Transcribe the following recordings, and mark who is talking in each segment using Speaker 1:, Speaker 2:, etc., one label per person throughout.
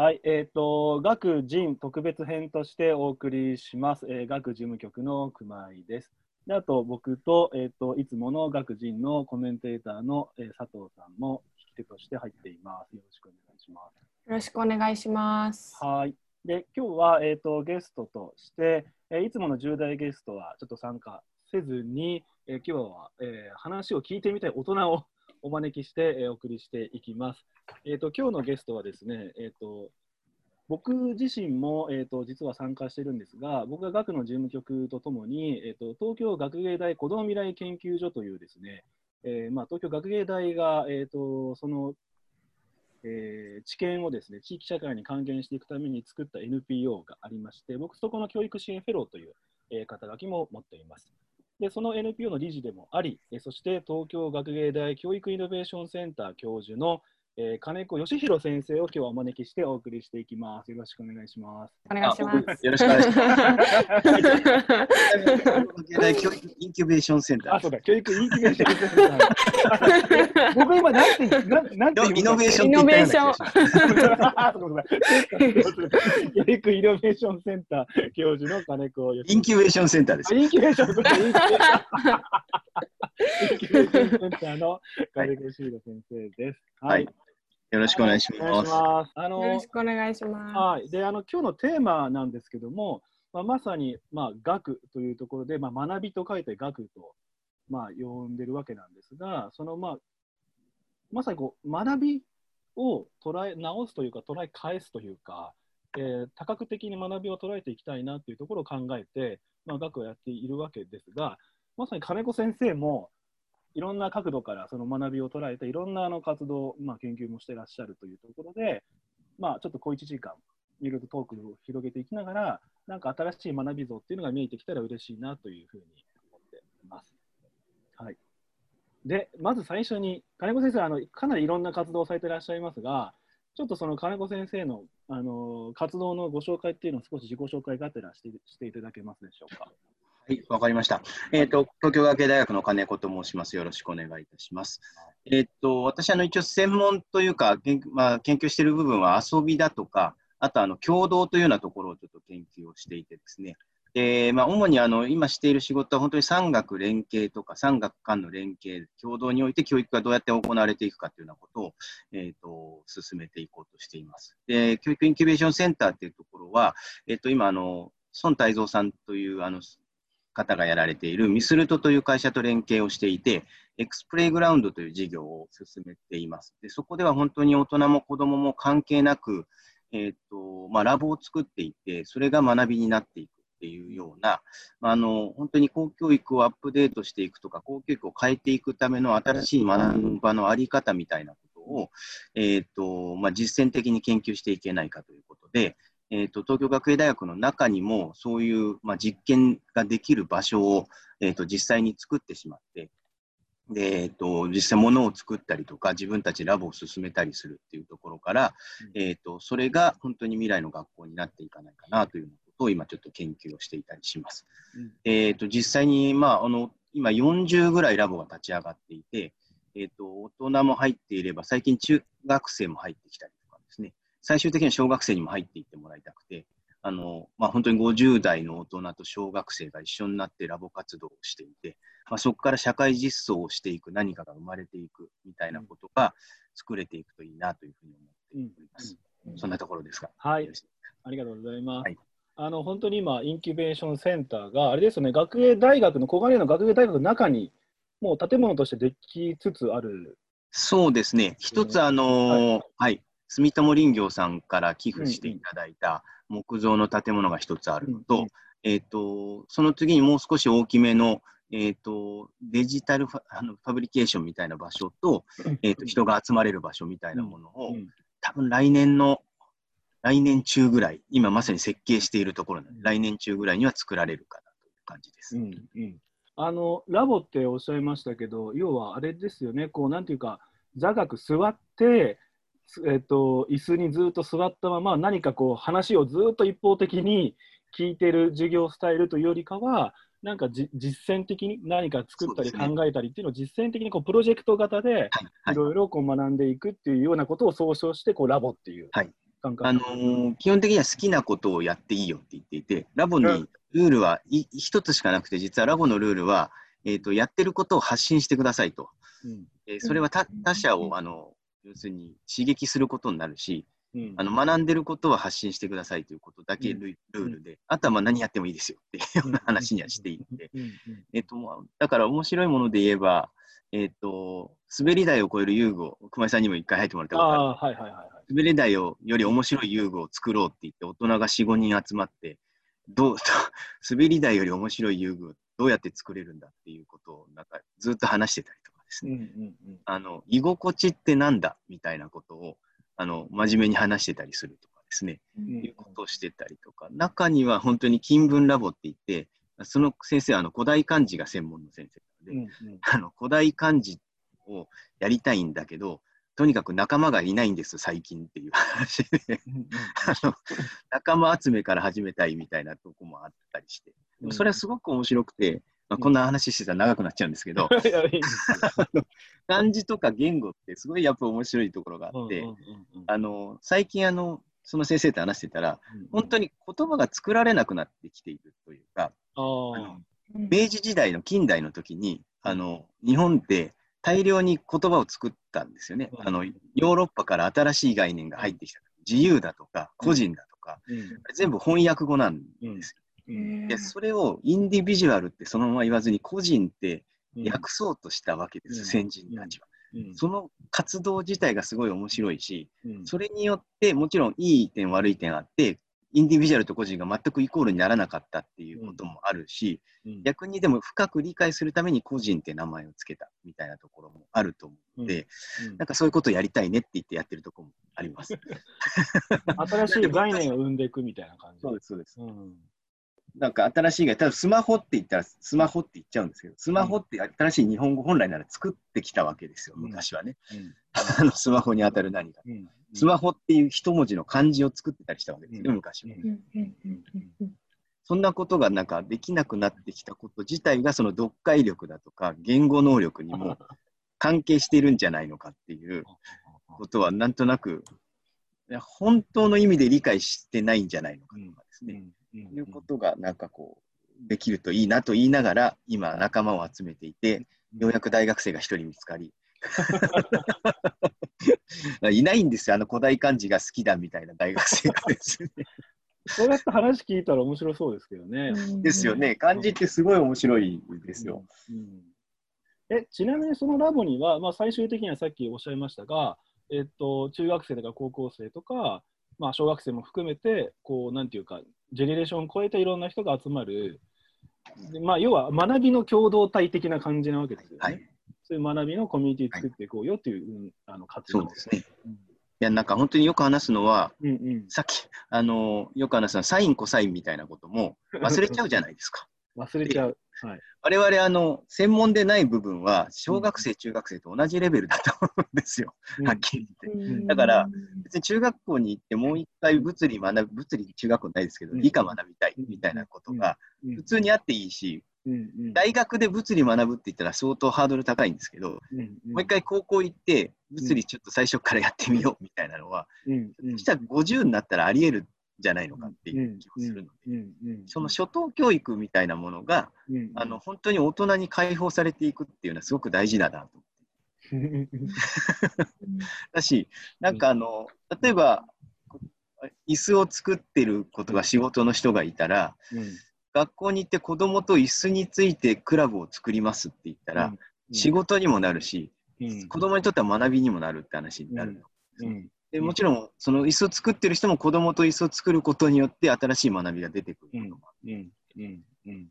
Speaker 1: はい、えっ、と、学人特別編としてお送りします。えー、学事務局の熊井です。であと、僕と、えっ、と、いつもの学人のコメンテーターの、えー佐藤さんも引き手として入っています。よろしくお願いします。
Speaker 2: よろしくお願いします。
Speaker 1: はい。で、今日は、えっ、と、ゲストとして、えーいつもの重大ゲストはちょっと参加せずに、えー今日は、えー話を聞いてみたい大人をお招きして、えお送りしていきます。えっ、と、今日のゲストはですね、えっ、と、僕自身も、えー、と実は参加してるんですが、僕が学の事務局とともに、えー、と東京学芸大子ども未来研究所というですね、えーまあ、東京学芸大が、えー、とその、えー知見をですね地域社会に還元していくために作った NPO がありまして、僕そこの教育支援フェローという、えー肩書きも持っています。で、その NPO の理事でもあり、そして東京学芸大教育イノベーションセンター教授の、えー金子義弘先生を今日はお招きしてお送りしていきます。よろしくお願いします。
Speaker 2: お願いします。
Speaker 3: よろしくお願いします。教育インキュベーションセンタ
Speaker 1: あ、
Speaker 3: ー
Speaker 1: そうだ、教育インキュベーションセンター。僕今なんて、なんなんて
Speaker 3: イノベーションって言ったような気がします
Speaker 1: あそうだ教育イノベーションセンター教授の金子義
Speaker 3: インキュベーションセンターです。
Speaker 1: インキュベーション、そうだインキュベーションインキュベーションセンターの金子義弘先生です。
Speaker 3: はい。よろしくお願いします。
Speaker 1: します。あ
Speaker 2: よろ
Speaker 1: の
Speaker 2: し、くお願いします。
Speaker 1: はい。で、あの、今日のテーマなんですけども、まあ、まさに、まあ、学というところで、まあ、学びと書いて学と、まあ、呼んでるわけなんですが、その、まあ、まさにこう、学びを捉え直すというか、捉え返すというか、えー多角的に学びを捉えていきたいなというところを考えて、まあ、学をやっているわけですが、まさに金子先生も、いろんな角度からその学びを捉えて、いろんなあの活動、まあ、研究もしてらっしゃるというところで、まあ、ちょっと小1時間、いろいろとトークを広げていきながら、なんか新しい学び像っていうのが見えてきたら嬉しいなというふうに思ってます。はい。で、まず最初に、金子先生、あのかなりいろんな活動をされてらっしゃいますが、ちょっとその金子先生の、あの活動のご紹介っていうのを少し自己紹介がてらしてしていただけますでしょうか？
Speaker 3: はい、わかりました。えっ、と、東京学芸大学の金子と申します。よろしくお願いいたします。えっ、と、私、あの、一応専門というか、研,、まあ、研究している部分は遊びだとか、あと、あの、共同というようなところをちょっと研究をしていてですね。で、まあ、主にあの、今している仕事は本当に産学連携とか、産学間の連携、共同において教育がどうやって行われていくかというようなことを、えっ、と、進めていこうとしています。で、教育インキュベーションセンターっていうところは、えっ、と、今、あの、孫泰造さんという、あの、方がやられているミスルトという会社と連携をしていて、エクスプレイグラウンドという事業を進めています。でそこでは本当に大人も子どもも関係なく、えーとまあ、ラボを作っていて、それが学びになっていくっていうような、まあ、あの本当に公教育をアップデートしていくとか、公教育を変えていくための新しい学ぶ場のあり方みたいなことを、えーとまあ、実践的に研究していけないかということで、えー、と東京学芸大学の中にもそういう、まあ、実験ができる場所を、えー、と実際に作ってしまってで、えー、と実際物を作ったりとか自分たちラボを進めたりするっていうところから、
Speaker 1: うん
Speaker 3: えー、とそれが本当に未来の学校になっていかないかなというようなことを今ちょっと研究をしていたりします。
Speaker 1: うん
Speaker 3: えー、と実際に、まあ、あの今40ぐらいラボが立ち上がっていて、えー、と大人も入っていれば最近中学生も入ってきたり最終的には小学生にも入っていってもらいたくて、あのまあ、本当に50代の大人と小学生が一緒になってラボ活動をしていて、まあ、そこから社会実装をしていく何かが生まれていくみたいなことが作れていくといいなというふうに思っております。そんなところですが。
Speaker 1: はいありがとうございます。
Speaker 3: はい
Speaker 1: あの本当に今、インキュベーションセンターが、あれですよね、学芸大学の、小金井の学芸大学の中に、もう建物としてできつつある。
Speaker 3: そうですね。一つ、あのーはい、住友林業さんから寄付していただいた木造の建物が一つあるのと、
Speaker 1: うんうん。
Speaker 3: えっ、と、その次にもう少し大きめの、えっ、と、デジタルファあのファブリケーションみたいな場所と、えっ、と、人が集まれる場所みたいなものを、
Speaker 1: うん
Speaker 3: 多分来年の、来年中ぐらい、今まさに設計しているところなので、来年中ぐらいには作られるかなという感じです。
Speaker 1: うんうん、あのラボっておっしゃいましたけど、要はあれですよね、こうなんていうか、座学座って、すえっと椅子にずっと座ったまま、何かこう話をずっと一方的に聞いてる授業スタイルというよりかは、なんかじ実践的に何か作ったり考えたりっていうのを実践的にこうプロジェクト型で
Speaker 3: はい、はい。
Speaker 1: いろいろこう学んでいくっていうようなことを総称してこうラボっていう
Speaker 3: はい。
Speaker 1: 感覚。
Speaker 3: あのー基本的には好きなことをやっていいよって言っていて、ラボに
Speaker 1: うん。
Speaker 3: ルールはい一つしかなくて、実はラボのルールは、えーと、やってることを発信してくださいと。
Speaker 1: うん。
Speaker 3: えーそれは他他者をあの要するに刺激することになるし、
Speaker 1: うん。
Speaker 3: あの学んでることは発信してくださいということだけ
Speaker 1: うん。
Speaker 3: ル,、ルールで、あとはまあ何やってもいいですよっていうような話にはしていて、
Speaker 1: うんうん
Speaker 3: えっとまあ、だから面白いもので言えば、えっと滑り台を超える遊具を、熊井さんにも一回入ってもらったことある。
Speaker 1: はいはいはいはい。
Speaker 3: 滑り台をより面白い遊具を作ろうって言って、大人が4、5人集まって、どう 滑り台より面白い遊具をどうやって作れるんだっていうことをなんかずっと話してたりとかです
Speaker 1: うん
Speaker 3: ね、
Speaker 1: うんうん。
Speaker 3: あの居心地ってなんだみたいなことをあの真面目に話してたりするとかですね、
Speaker 2: うん
Speaker 3: いうことをしてたりとか、中には本当に金文ラボって言って、その先生はあの古代漢字が専門の先生なので、
Speaker 1: うんうん。
Speaker 3: あの古代漢字をやりたいんだけど、とにかく仲間がいないんです、最近っていう話で、
Speaker 1: うんうん。
Speaker 3: あの仲間集めから始めたいみたいなとこもあったりして、でもそれはすごく面白くて、まあ、こんな話してたら長くなっちゃうんですけど、漢字とか言語ってすごいやっぱ面白いところがあって、
Speaker 1: うんうんうん
Speaker 3: あの最近あの、その先生と話してたら、
Speaker 1: うん
Speaker 3: 本当に言葉が作られなくなってきているというか、明治時代の近代の時にあの日本って大量に言葉を作ったんですよね。
Speaker 1: うん。
Speaker 3: あのヨーロッパから新しい概念が入ってきた。自由だとか個人だとか、
Speaker 1: うん。
Speaker 3: 全部翻訳語なんですよ。
Speaker 1: うん。
Speaker 3: でそれをインディビジュアルってそのまま言わずに個人って
Speaker 1: うん。
Speaker 3: 訳そうとしたわけです、
Speaker 1: うん。
Speaker 3: 先人たちは。
Speaker 1: うん。
Speaker 3: その活動自体がすごい面白いし、
Speaker 1: うん。
Speaker 3: それによってもちろんいい点悪い点あって、インディビジュアルと個人が全くイコールにならなかったっていうこともあるし、
Speaker 1: うん。
Speaker 3: 逆にでも深く理解するために個人って名前をつけたみたいなところもあると思うので、
Speaker 1: うん。
Speaker 3: なんかそういうことをやりたいねって言ってやってるところもあります。
Speaker 1: 新しい概念を生んでいくみたいな感じ。
Speaker 3: です、そうです。
Speaker 1: うん
Speaker 3: なんか新しい概念、ただスマホって言ったらスマホって言っちゃうんですけど、スマホって新しい日本語本来なら作ってきたわけですよ、
Speaker 1: うん。
Speaker 3: 昔はね。
Speaker 1: うん。
Speaker 3: あのスマホに当たる何か。
Speaker 1: うん。
Speaker 3: スマホっていう一文字の漢字を作ってたりしたわけですよ昔は。そんなことがなんかできなくなってきたこと自体がその読解力だとか言語能力にも 関係しているんじゃないのかっていうことはなんとなく本当の意味で理解してないんじゃないのかとかですね、
Speaker 1: うん
Speaker 3: いうことがなんかこうできるといいなと言いながら今仲間を集めていてようやく大学生が一人見つかり。いないんですよあの古代漢字が好きだみたいな大学生がですね。
Speaker 1: そうやって話聞いたら面白そうですけどね。
Speaker 2: うん。
Speaker 3: ですよね。漢字ってすごい面白いですよ、
Speaker 1: うん。えちなみにそのラボには、まあ、最終的にはさっきおっしゃいましたが、えっと、中学生とか高校生とか、まあ、小学生も含めてこうなんていうかジェネレーションを超えていろんな人が集まるで、まあ、要は学びの共同体的な感じなわけですよね。
Speaker 3: はい
Speaker 1: そういう学びのコミュニティ作っていこうよっていう、うんあの活動
Speaker 3: そうですね。いや、なんか本当によく話すのは、
Speaker 1: うんうん、
Speaker 3: さっき、あの、よく話すのは、サイン、コサインみたいなことも忘れちゃうじゃないですか。
Speaker 1: 忘れちゃう。はい。
Speaker 3: 我々、あの、専門でない部分は、小学生、中学生と同じレベルだと思うんですよ。はっきり言って。
Speaker 2: うん。
Speaker 3: だから別に中学校に行って、もう一回物理学ぶ、物理中学校ないですけど、
Speaker 1: うん。
Speaker 3: 理科学びたいみたいなことが
Speaker 1: うん。
Speaker 3: 普通にあっていいし、
Speaker 1: うん。うん。
Speaker 3: 大学で物理学ぶって言ったら相当ハードル高いんですけど、
Speaker 1: うん。うん。
Speaker 3: もう一回高校行って、物理ちょっと最初からやってみようみたいなのは、
Speaker 1: うん。うん。
Speaker 3: そしたら50になったらあり得るんじゃないのかっていう気もするので、
Speaker 1: うんうん
Speaker 3: その初等教育みたいなものが、
Speaker 1: うん
Speaker 3: あの本当に大人に解放されていくっていうのはすごく大事だなと。
Speaker 1: う ん
Speaker 3: だし、なんかあの、例えば、椅子を作ってることが仕事の人がいたら、学校に行って子供と椅子についてクラブを作りますって言ったら、仕事にもなるし、
Speaker 1: うん。
Speaker 3: 子供にとっては学びにもなるって話になる。
Speaker 1: うん
Speaker 3: でもちろん、その椅子を作ってる人も子供と椅子を作ることによって新しい学びが出てくることもある。
Speaker 1: うん。うん。うん。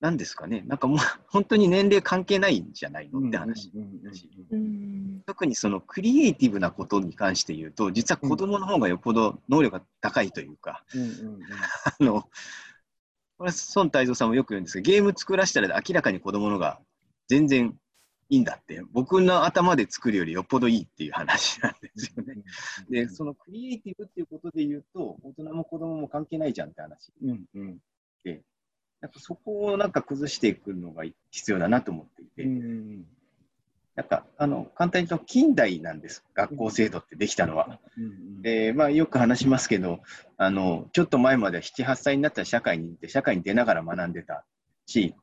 Speaker 3: なんですかね、なんかもう 本当に年齢関係ないんじゃないのって話。
Speaker 1: うん。
Speaker 2: うん。
Speaker 3: 特にそのクリエイティブなことに関して言うと、実は子供の方がよっぽど能力が高いというか、
Speaker 1: うん。うん。
Speaker 3: あの、これ孫泰造さんもよく言うんですけど、ゲーム作らせたら明らかに子供のが全然いいんだって、僕の頭で作るよりよっぽどいいっていう話なんですよね。で、そのクリエイティブっていうことで言うと、大人も子供も関係ないじゃんって話。
Speaker 1: うんうん
Speaker 3: なんかそこをなんか崩していくのが必要だなと思っていて、
Speaker 1: うん
Speaker 3: なんかあの簡単に言うと近代なんです、学校制度ってできたのは。
Speaker 1: うん
Speaker 3: でまあ、よく話しますけどあの、ちょっと前までは7、8歳になったら社会に出て、社会に出ながら学んでたし、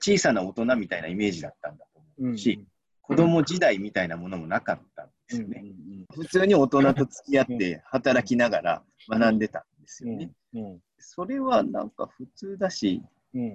Speaker 3: 小さな大人みたいなイメージだったんだと
Speaker 1: うん
Speaker 3: 子供時代みたいなものもなかったんですよね。
Speaker 1: ね。
Speaker 3: 普通に大人と付き合って働きながら学んでたんですよね。
Speaker 1: うん
Speaker 3: それはなんか普通だし、
Speaker 1: うん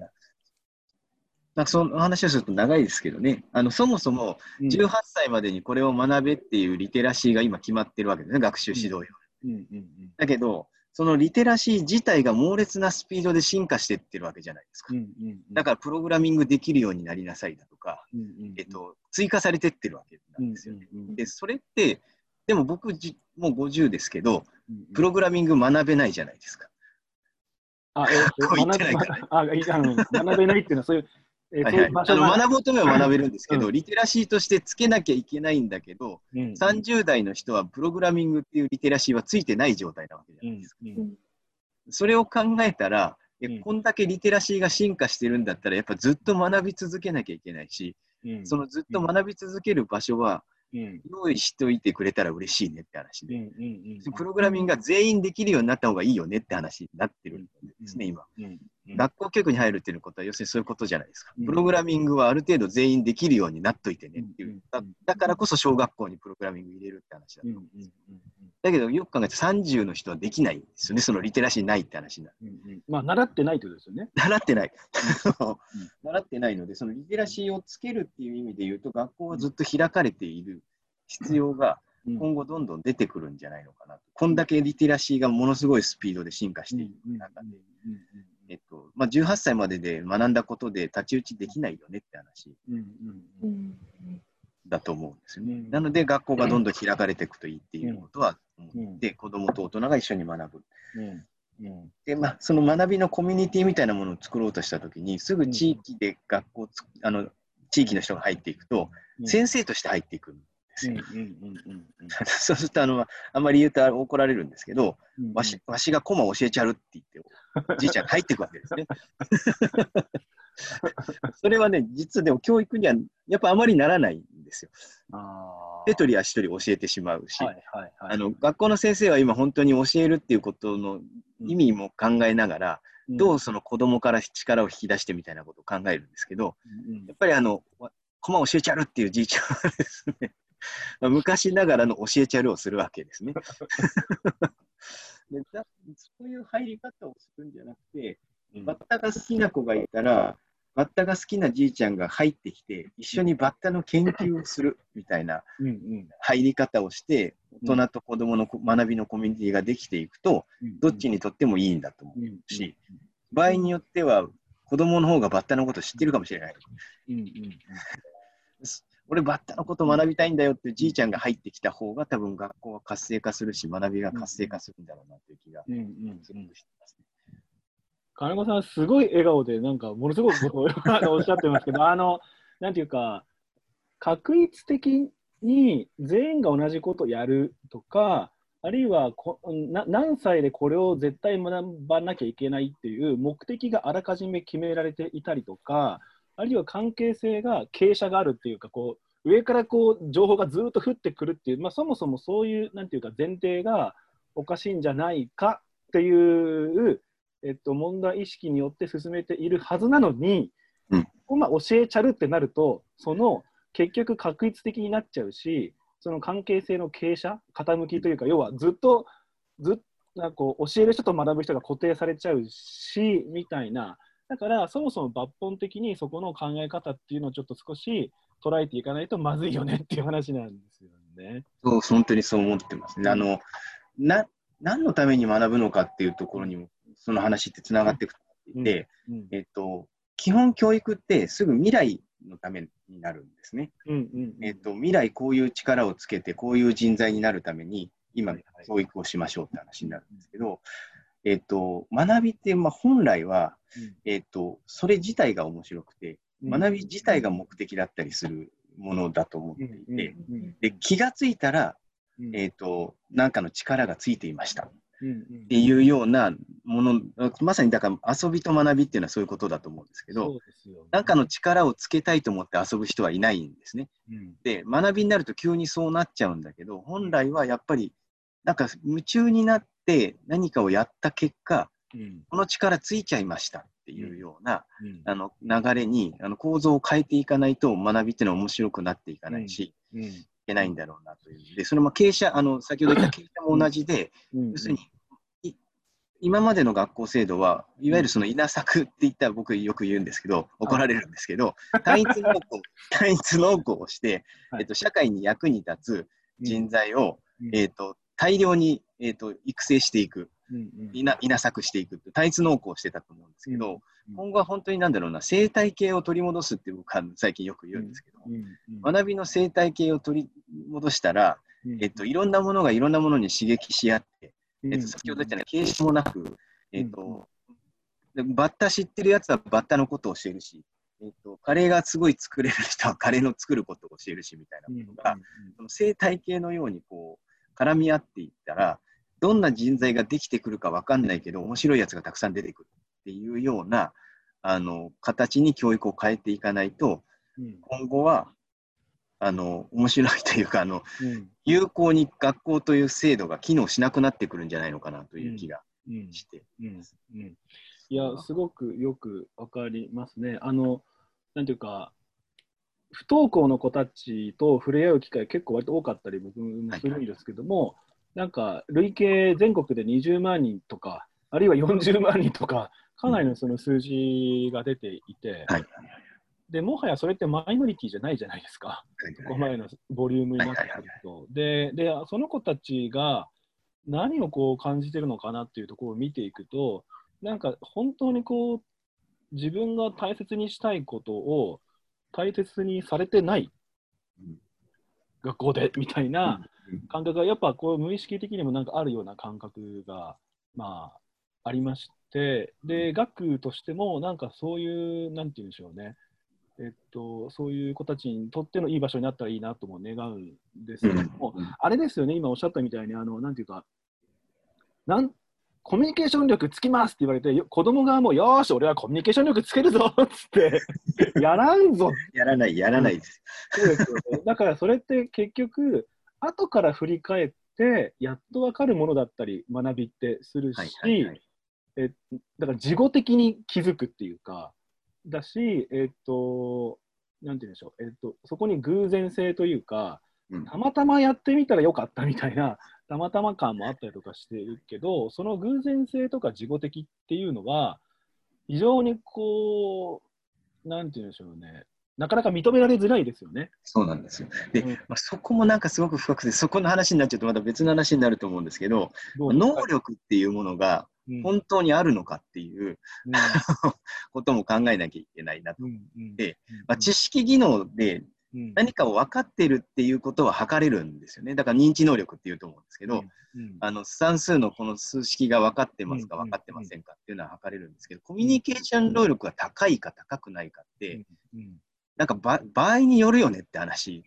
Speaker 3: なんかその話をすると長いですけどね、あのそもそも
Speaker 1: うん
Speaker 3: 18歳までにこれを学べっていうリテラシーが今決まってるわけですね、学習指導用。
Speaker 1: うんうん
Speaker 3: だけど、そのリテラシー自体が猛烈なスピードで進化していってるわけじゃないですか。
Speaker 1: うんうん
Speaker 3: だからプログラミングできるようになりなさいだとか、
Speaker 1: うんうん
Speaker 3: えっと、追加されてってるわけなんですよね。
Speaker 1: うんうんうん
Speaker 3: で、それって、でも僕じ、もう50ですけど、
Speaker 1: うん
Speaker 3: プログラミング学べないじゃないですか。
Speaker 1: あ、えー 学べないっていうのはそういう、えー
Speaker 3: はい学ぼうと思えば学べるんですけど、
Speaker 1: うん。
Speaker 3: リテラシーとしてつけなきゃいけないんだけど、
Speaker 1: うん。
Speaker 3: 30代の人はプログラミングっていうリテラシーはついてない状態なわけじゃ
Speaker 1: うん
Speaker 3: ないですか。
Speaker 1: うん。
Speaker 3: それを考えたら、え
Speaker 1: うん。
Speaker 3: こんだけリテラシーが進化してるんだったら、やっぱずっと学び続けなきゃいけないし、
Speaker 1: うん。
Speaker 3: そのずっと学び続ける場所は
Speaker 1: うん。
Speaker 3: 用意しておいてくれたら嬉しいねって話で、プログラミングが全員できるようになった方がいいよねって話になってるんですね、今。学校教育に入るっていうことは、要するにそういうことじゃないですか。
Speaker 1: うん
Speaker 3: プログラミングはある程度全員できるようになっといてねっていう。
Speaker 1: うん
Speaker 3: だだからこそ小学校にプログラミング入れるって話だ
Speaker 1: うん
Speaker 3: と。
Speaker 1: うんうん
Speaker 3: だけど、よく考えて30の人はできないんですよね、そのリテラシーないって話になる。
Speaker 1: うんうんまあ習ってないということですよね。
Speaker 3: 習ってない。習ってないので、そのリテラシーをつけるっていう意味で言うと、学校はずっと開かれている必要が
Speaker 1: うん
Speaker 3: 今後どんどん出てくるんじゃないのかなと。こんだけリテラシーがものすごいスピードで進化している中で、えっとまあ、18歳までで学んだことで太刀打ちできないよねって話だと思うんですよね。
Speaker 1: うん。
Speaker 3: なので、学校がどんどん開かれていくといいっていうことは思
Speaker 1: うん。
Speaker 3: って、子どもと大人が一緒に学ぶ。で、まあ、その学びのコミュニティみたいなものを作ろうとしたときに、すぐ地域で学校つ、あの地域の人が入っていくと、
Speaker 1: うん。
Speaker 3: 先生として入っていく。んですよ。
Speaker 1: うんうんうん
Speaker 3: そうするとあの、あんまり言うと怒られるんですけど、
Speaker 1: うん
Speaker 3: わしわしがコマ教えちゃうって言って、じいちゃんが入っていくわけですね。それはね、実はでも教育にはやっぱあまりならないんですよ。
Speaker 1: あ
Speaker 3: 手取り足取り教えてしまうし、
Speaker 1: はいはいはい。
Speaker 3: あの学校の先生は今本当に教えるっていうことの意味も考えながら、どうその子供から力を引き出してみたいなことを考えるんですけど、
Speaker 1: うん
Speaker 3: やっぱりあの、わコマ教えちゃるっていうじいちゃんはですね、ま あ昔ながらの教えちゃるをするわけですね。でだそういう入り方をするんじゃなくて、
Speaker 1: うん。
Speaker 3: バッタが好きな子がいたら、バッタが好きなじいちゃんが入ってきて、一緒にバッタの研究をするみたいな入り方をして、大人と子供のこ学びのコミュニティができていくと、
Speaker 1: うん。
Speaker 3: どっちにとってもいいんだと思う
Speaker 1: うん。
Speaker 3: し、場合によっては、子供の方がバッタのこと知ってるかもしれない。俺、バッタのこと学びたいんだよってじいちゃんが入ってきた方が、多分学校は活性化するし、学びが活性化するんだろうなという気が
Speaker 1: うんうん
Speaker 3: すごくしてますね。
Speaker 1: 金子さん、すごい笑顔で、なんか、ものすごくおっしゃってますけど、あの、なんていうか、確率的に全員が同じことをやるとか、あるいはこな何歳でこれを絶対学ばなきゃいけないっていう目的があらかじめ決められていたりとか、あるいは関係性が傾斜があるっていうか、こう上からこう情報がずっと降ってくるっていう、まあ、そもそもそういうなんていうか前提がおかしいんじゃないかっていう、えっと、問題意識によって進めているはずなのに、
Speaker 3: うん
Speaker 1: まあ、教えちゃるってなると、その結局確率的になっちゃうし、その関係性の傾斜、傾きというか、要はずっと、ずっなんかこう教える人と学ぶ人が固定されちゃうし、みたいな。だから、そもそも抜本的にそこの考え方っていうのをちょっと少し捉えていかないとまずいよねっていう話なんですよね。
Speaker 3: そう、本当にそう思ってますね。あの、な、何のために学ぶのかっていうところにも、その話ってつながっていくっていて、
Speaker 1: うん
Speaker 3: えっと、基本教育ってすぐ未来のためになるんですね。
Speaker 1: うんうん
Speaker 3: えっと、未来こういう力をつけて、こういう人材になるために、今教育をしましょうって話になるんですけど、えっと、学びって、まあ、本来は、えっと、それ自体が面白くて、学び自体が目的だったりするものだと思っていて、
Speaker 1: うん
Speaker 3: で、気がついたら、
Speaker 1: うん。
Speaker 3: えっと、なんかの力がついていました。っていうようなもの、まさにだから遊びと学びっていうのはそういうことだと思うんですけど、
Speaker 1: ね。
Speaker 3: なんかの力をつけたいと思って遊ぶ人はいないんですね。
Speaker 1: うん。
Speaker 3: で、学びになると急にそうなっちゃうんだけど、本来はやっぱり、なんか夢中になって何かをやった結果、
Speaker 1: うん。
Speaker 3: この力ついちゃいましたっていうような、
Speaker 1: うん。
Speaker 3: あの流れにあの構造を変えていかないと学びっていうのは面白くなっていかないし、
Speaker 1: うん。
Speaker 3: いけないんだろうなという。で、それも経営者、あの先ほど言った経営者も同じで、
Speaker 1: うん。
Speaker 3: 要するに、い今までの学校制度は、いわゆるその稲作って言ったら僕よく言うんですけど、怒られるんですけど、単一農耕、単一農耕をして、
Speaker 1: はい。
Speaker 3: えっと、社会に役に立つ人材を、
Speaker 1: うん。
Speaker 3: えっと、大量に、えっと、育成していく、
Speaker 1: うんうん。
Speaker 3: 稲稲作していくって、単一農耕をしてたと思うんですけど、
Speaker 1: うん
Speaker 3: 今後は本当になんだろうな、生態系を取り戻すって僕は最近よく言うんですけど、
Speaker 1: うんうん
Speaker 3: 学びの生態系を取り戻したら、
Speaker 1: うん。
Speaker 3: えっと、いろんなものがいろんなものに刺激し合って、
Speaker 1: うん
Speaker 3: えっと、先ほど言ったように形式もなく、えっ
Speaker 1: うん
Speaker 3: と、でバッタ知ってるやつはバッタのことを教えるし、えっと、カレーがすごい作れる人はカレーの作ることを教えるしみたいな
Speaker 1: うん
Speaker 3: ことが、その生態系のようにこう絡み合っていったら、どんな人材ができてくるかわかんないけど、面白いやつがたくさん出てくるっていうようなあの形に教育を変えていかないと、
Speaker 1: うん。
Speaker 3: 今後はあの面白いというかあの、
Speaker 1: うん。
Speaker 3: 有効に学校という制度が機能しなくなってくるんじゃないのかなという気が
Speaker 1: うん。
Speaker 3: して。
Speaker 1: うん。うん。いや、すごくよくわかりますね。あの、なんていうか、不登校の子たちと触れ合う機会結構割と多かったり僕もするんですけども、なんか累計全国で20万人とか、あるいは40万人とか、かなりのその数字が出ていて、
Speaker 3: はい
Speaker 1: でもはやそれってマイノリティじゃないじゃないですか。ここまでのボリュームになってくると。でで、その子たちが何をこう感じてるのかなっていうところを見ていくと、なんか本当にこう、自分が大切にしたいことを大切にされてない
Speaker 3: うん
Speaker 1: 学校でみたいな
Speaker 3: うん。
Speaker 1: 感覚が、やっぱこう無意識的にもなんかあるような感覚が、まあ、ありまして、で、学としてもなんかそういう、なんて言うんでしょうね。えっと、そういう子たちにとってのいい場所になったらいいなとも願うんですけども、
Speaker 3: うん。
Speaker 1: あれですよね、今おっしゃったみたいに、あの、なんていうか、なんコミュニケーション力つきますって言われて、よ子供がもう、よーし、俺はコミュニケーション力つけるぞっつって、やらんぞ。
Speaker 3: やらない、やらないです。
Speaker 1: そうですよね。だからそれって結局、後から振り返って、やっと分かるものだったり、学びってするし、
Speaker 3: はいはいはい。
Speaker 1: えだから事後的に気づくっていうか、だし、えっと、なんて言うんでしょう、えっと、そこに偶然性というか、
Speaker 3: うん。
Speaker 1: たまたまやってみたらよかったみたいな、たまたま感もあったりとかしてるけど、その偶然性とか事後的っていうのは、非常にこう、なんて言うんでしょうね、なかなか認められづらいですよね。
Speaker 3: そうなんですよ。で、
Speaker 1: うん
Speaker 3: まあ、そこもなんかすごく深くて、そこの話になっちゃうとまた別の話になると思うんですけど、
Speaker 1: どう
Speaker 3: 能力っていうものが
Speaker 1: うん
Speaker 3: 本当にあるのかっていう
Speaker 1: うん
Speaker 3: ことも考えなきゃいけないなと。
Speaker 1: うんうん
Speaker 3: で
Speaker 1: うん
Speaker 3: まあ、知識技能で
Speaker 1: うん。
Speaker 3: 何かを分かってるっていうことは測れるんですよね。だから認知能力っていうと思うんですけど、
Speaker 1: うん。
Speaker 3: あの算数のこの数式が分かってますか
Speaker 1: うん
Speaker 3: 分かってませんかっていうのは測れるんですけど、コミュニケーション能力が高いか高くないかって、
Speaker 1: うん。
Speaker 3: なんかば場合によるよねって話。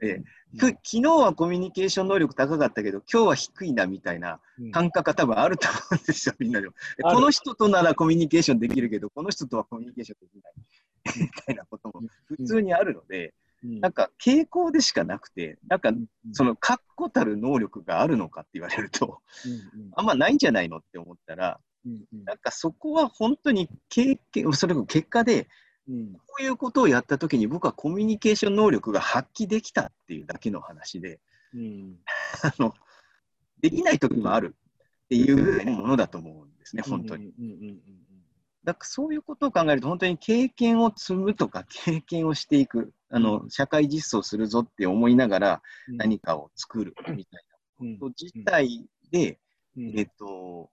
Speaker 3: でふ昨日はコミュニケーション能力高かったけど、今日は低いなみたいな
Speaker 1: うん。
Speaker 3: 感覚が多分あると思うんですよ、みんなでも。この人とならコミュニケーションできるけど、この人とはコミュニケーションできない みたいなことも普通にあるので、
Speaker 1: うん。
Speaker 3: なんか傾向でしかなくて、なんか
Speaker 1: うん。
Speaker 3: その確固たる能力があるのかって言われると、
Speaker 1: うん
Speaker 3: あんまないんじゃないのって思ったら、なんかそこは本当に経験、それこそ結果で、
Speaker 1: うん。
Speaker 3: こういうことをやったときに僕はコミュニケーション能力が発揮できたっていうだけの話で、
Speaker 1: うん。
Speaker 3: あのできない時もあるっていうものだと思うんですね、本当に。だからそういうことを考えると、本当に経験を積むとか、経験をしていく、あの社会実装するぞって思いながら
Speaker 1: うん。
Speaker 3: 何かを作るみたい
Speaker 1: うん。
Speaker 3: なこと自体で、
Speaker 1: うん。
Speaker 3: えっと、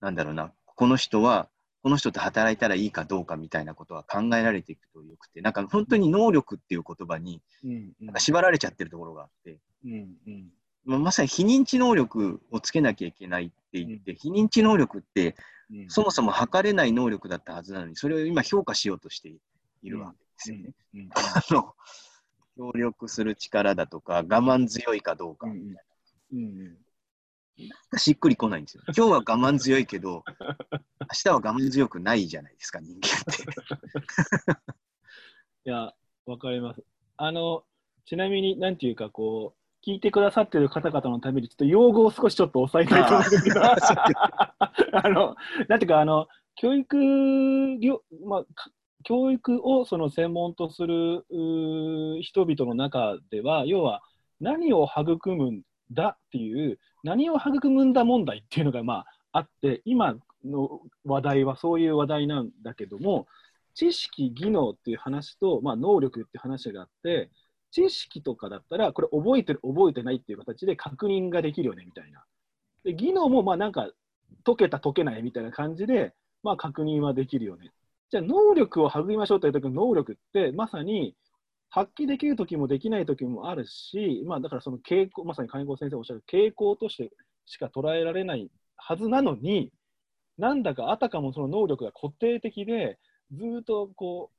Speaker 3: なんだろうな、この人は、この人と働いたらいいかどうかみたいなことは考えられていくとよくて、なんか本当に能力っていう言葉に
Speaker 1: うん。
Speaker 3: なんか縛られちゃってるところがあって、
Speaker 1: うん。うん。
Speaker 3: まあまさに非認知能力をつけなきゃいけないって言って、非認知能力って
Speaker 1: うん
Speaker 3: そもそも測れない能力だったはずなのに、それを今評価しようとしているわけですよね。協力する力だとか、我慢強いかどうか、
Speaker 1: うんうん
Speaker 3: しっくりこないんですよ。今日は我慢強いけど、明日は我慢強くないじゃないですか、人間って。
Speaker 1: いや、わかります。あの、ちなみに、なんていうか、こう、聞いてくださってる方々のために、ちょっと用語を少しちょっと抑えたいと思うんです。けど、あの、なんていうか、あの、教育業、まあ、か教育をその専門とする人々の中では、要は何を育むんだっていう、何を育むんだ問題っていうのが、まあ、あって、今の話題はそういう話題なんだけども、知識、技能っていう話と、まあ、能力っていう話があって、知識とかだったら、これ覚えてる、覚えてないっていう形で確認ができるよねみたいな。で技能もまあなんか解けた、解けないみたいな感じで、まあ、確認はできるよね。じゃあ、能力を育みましょうという時の能力って、まさに発揮できる時もできない時もあるし、まあ、だからその傾向、まさに金子先生おっしゃる傾向としてしか捉えられないはずなのに、なんだかあたかもその能力が固定的で、ずっとこ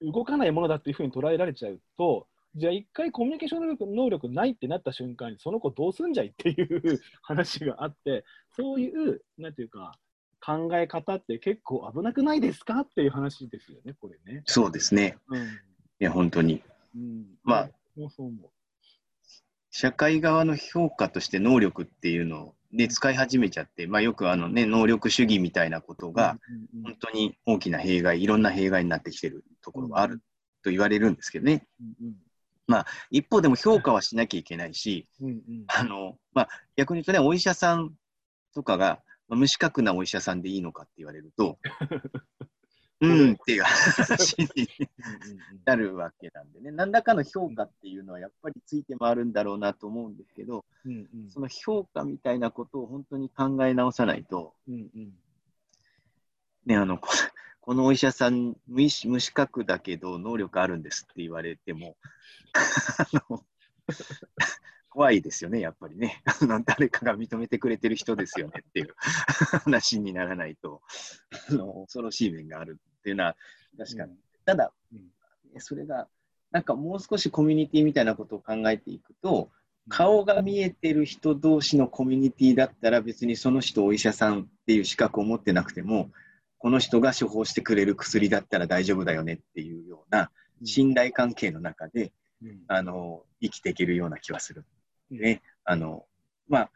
Speaker 1: う動かないものだっていうふうに捉えられちゃうと、じゃあ一回コミュニケーション能力能力ないってなった瞬間に、その子どうすんじゃいっていう話があって、そういう、なんていうか、考え方って結構危なくないですかっていう話ですよね、これね。
Speaker 3: そうですね。
Speaker 1: うん。
Speaker 3: いや、本当に。
Speaker 1: うん、
Speaker 3: まあ、
Speaker 1: もうそう思
Speaker 3: 社会側の評価として能力っていうのを、ね、使い始めちゃって、まあ、よくあの、ね、能力主義みたいなこと
Speaker 1: う。
Speaker 3: が、
Speaker 1: うんうん
Speaker 3: 本当に大きな弊害、いろんな弊害になってきてるところがあると言われるんですけどね。
Speaker 1: うん
Speaker 3: 一方でも評価はしなきゃいけないし、
Speaker 1: うんうん。
Speaker 3: あの、まあ、逆に言うとね、お医者さんとかが、まあ無資格なお医者さんでいいのかって言われると、うんっていう話になるわけなんでね、何らかの評価っていうのはやっぱりついて回るんだろうなと思うんですけど、
Speaker 1: うんうん。
Speaker 3: その評価みたいなことを本当に考え直さないと、
Speaker 1: うんうん。
Speaker 3: ね、あの、ここのお医者さん無意識無資格だけど能力あるんですって言われても、怖いですよね、やっぱりね。誰かが認めてくれてる人ですよねっていう 話にならないと、あの恐ろしい面があるっていうのは確かに。ただ、
Speaker 1: うん
Speaker 3: それが、なんかもう少しコミュニティみたいなことを考えていくと、顔が見えてる人同士のコミュニティだったら別にその人お医者さんっていう資格を持ってなくても、この人が処方してくれる薬だったら大丈夫だよねっていうような信頼関係の中で、
Speaker 1: うん。
Speaker 3: あの生きていけるような気はする。
Speaker 1: うん。
Speaker 3: ね、あのまあ、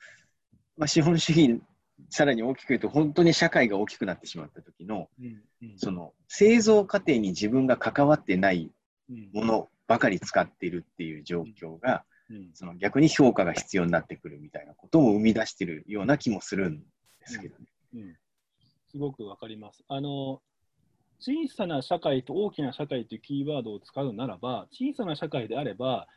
Speaker 3: まあ、資本主義、さらに大きく言うと、本当に社会が大きくなってしまった時の、
Speaker 1: うん。うん。
Speaker 3: その製造過程に自分が関わってない
Speaker 1: うん。
Speaker 3: ものばかり使っているっていう状況が、
Speaker 1: うん。
Speaker 3: その逆に評価が必要になってくるみたいなことを生み出しているような気もするんですけどね。
Speaker 1: うんすごくわかります。あの小さな社会と大きな社会というキーワードを使うならば、小さな社会であれば、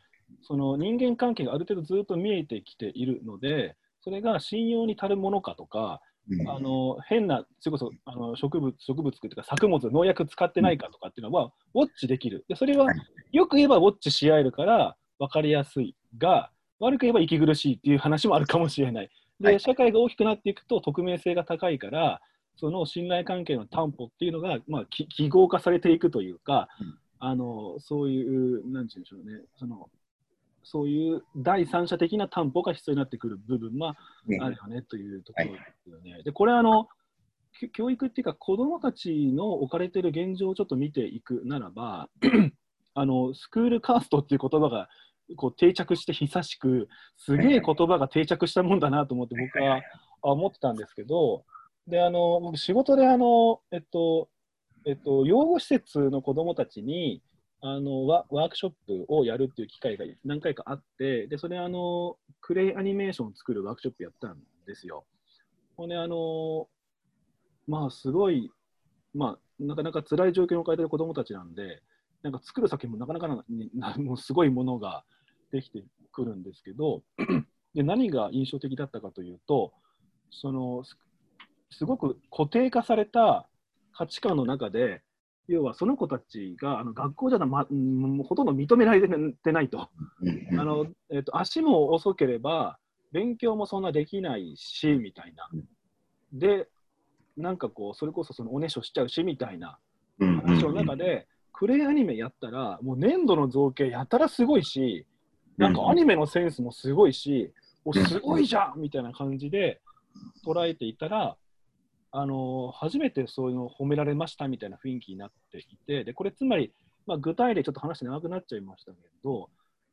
Speaker 1: その人間関係がある程度ずっと見えてきているので、それが信用に足るものかとか、
Speaker 3: うん
Speaker 1: あの変な、それこそあの植物植物というか作物、農薬使ってないかとかっていうのは、ウォッチできる。でそれは
Speaker 3: はい
Speaker 1: よく言えばウォッチし合えるから分かりやすいが、悪く言えば息苦しいっていう話もあるかもしれない。で、
Speaker 3: はい
Speaker 1: 社会が大きくなっていくと匿名性が高いから、その信頼関係の担保っていうのが、まあ、き記号化されていくというか、
Speaker 3: うん。
Speaker 1: あのそういう、なんていうんでしょうね、そのそういう第三者的な担保が必要になってくる部分は
Speaker 3: ね。
Speaker 1: あるよねというところですよね。で、これあの、き教育っていうか、子どもたちの置かれている現状をちょっと見ていくならば、あのスクールカーストっていう言葉がこう定着して久しく、すげえ言葉が定着したもんだなと思って、僕はあ思ってたんですけど、であの僕、仕事であの、えっとえっと、養護施設の子どもたちにあのワワークショップをやるっていう機会が何回かあって、でそれあの、クレイアニメーションを作るワークショップやったんですよ。ほんで、あのまあ、すごい、まあ、なかなか辛い状況に置かれている子どもたちなんで、なんか作る先もなかなかななもうすごいものができてくるんですけど、で何が印象的だったかというと、そのすすごく固定化された価値観の中で、要はその子たちがあの学校じゃな、ま、うんほとんど認められてないと。
Speaker 3: うん
Speaker 1: あのえっと足も遅ければ勉強もそんなできないしみたいな。で、なんかこう、それこそそのおねしょしちゃうしみたいな
Speaker 3: うん
Speaker 1: 話の中で、クレイアニメやったら、もう粘土の造形やたらすごいし、なんかアニメのセンスもすごいし、おすごいじゃんみたいな感じで捉えていたら、あの初めてそういうのを褒められましたみたいな雰囲気になっていて、でこれつまり、まあ、具体例ちょっと話長くなっちゃいましたけど、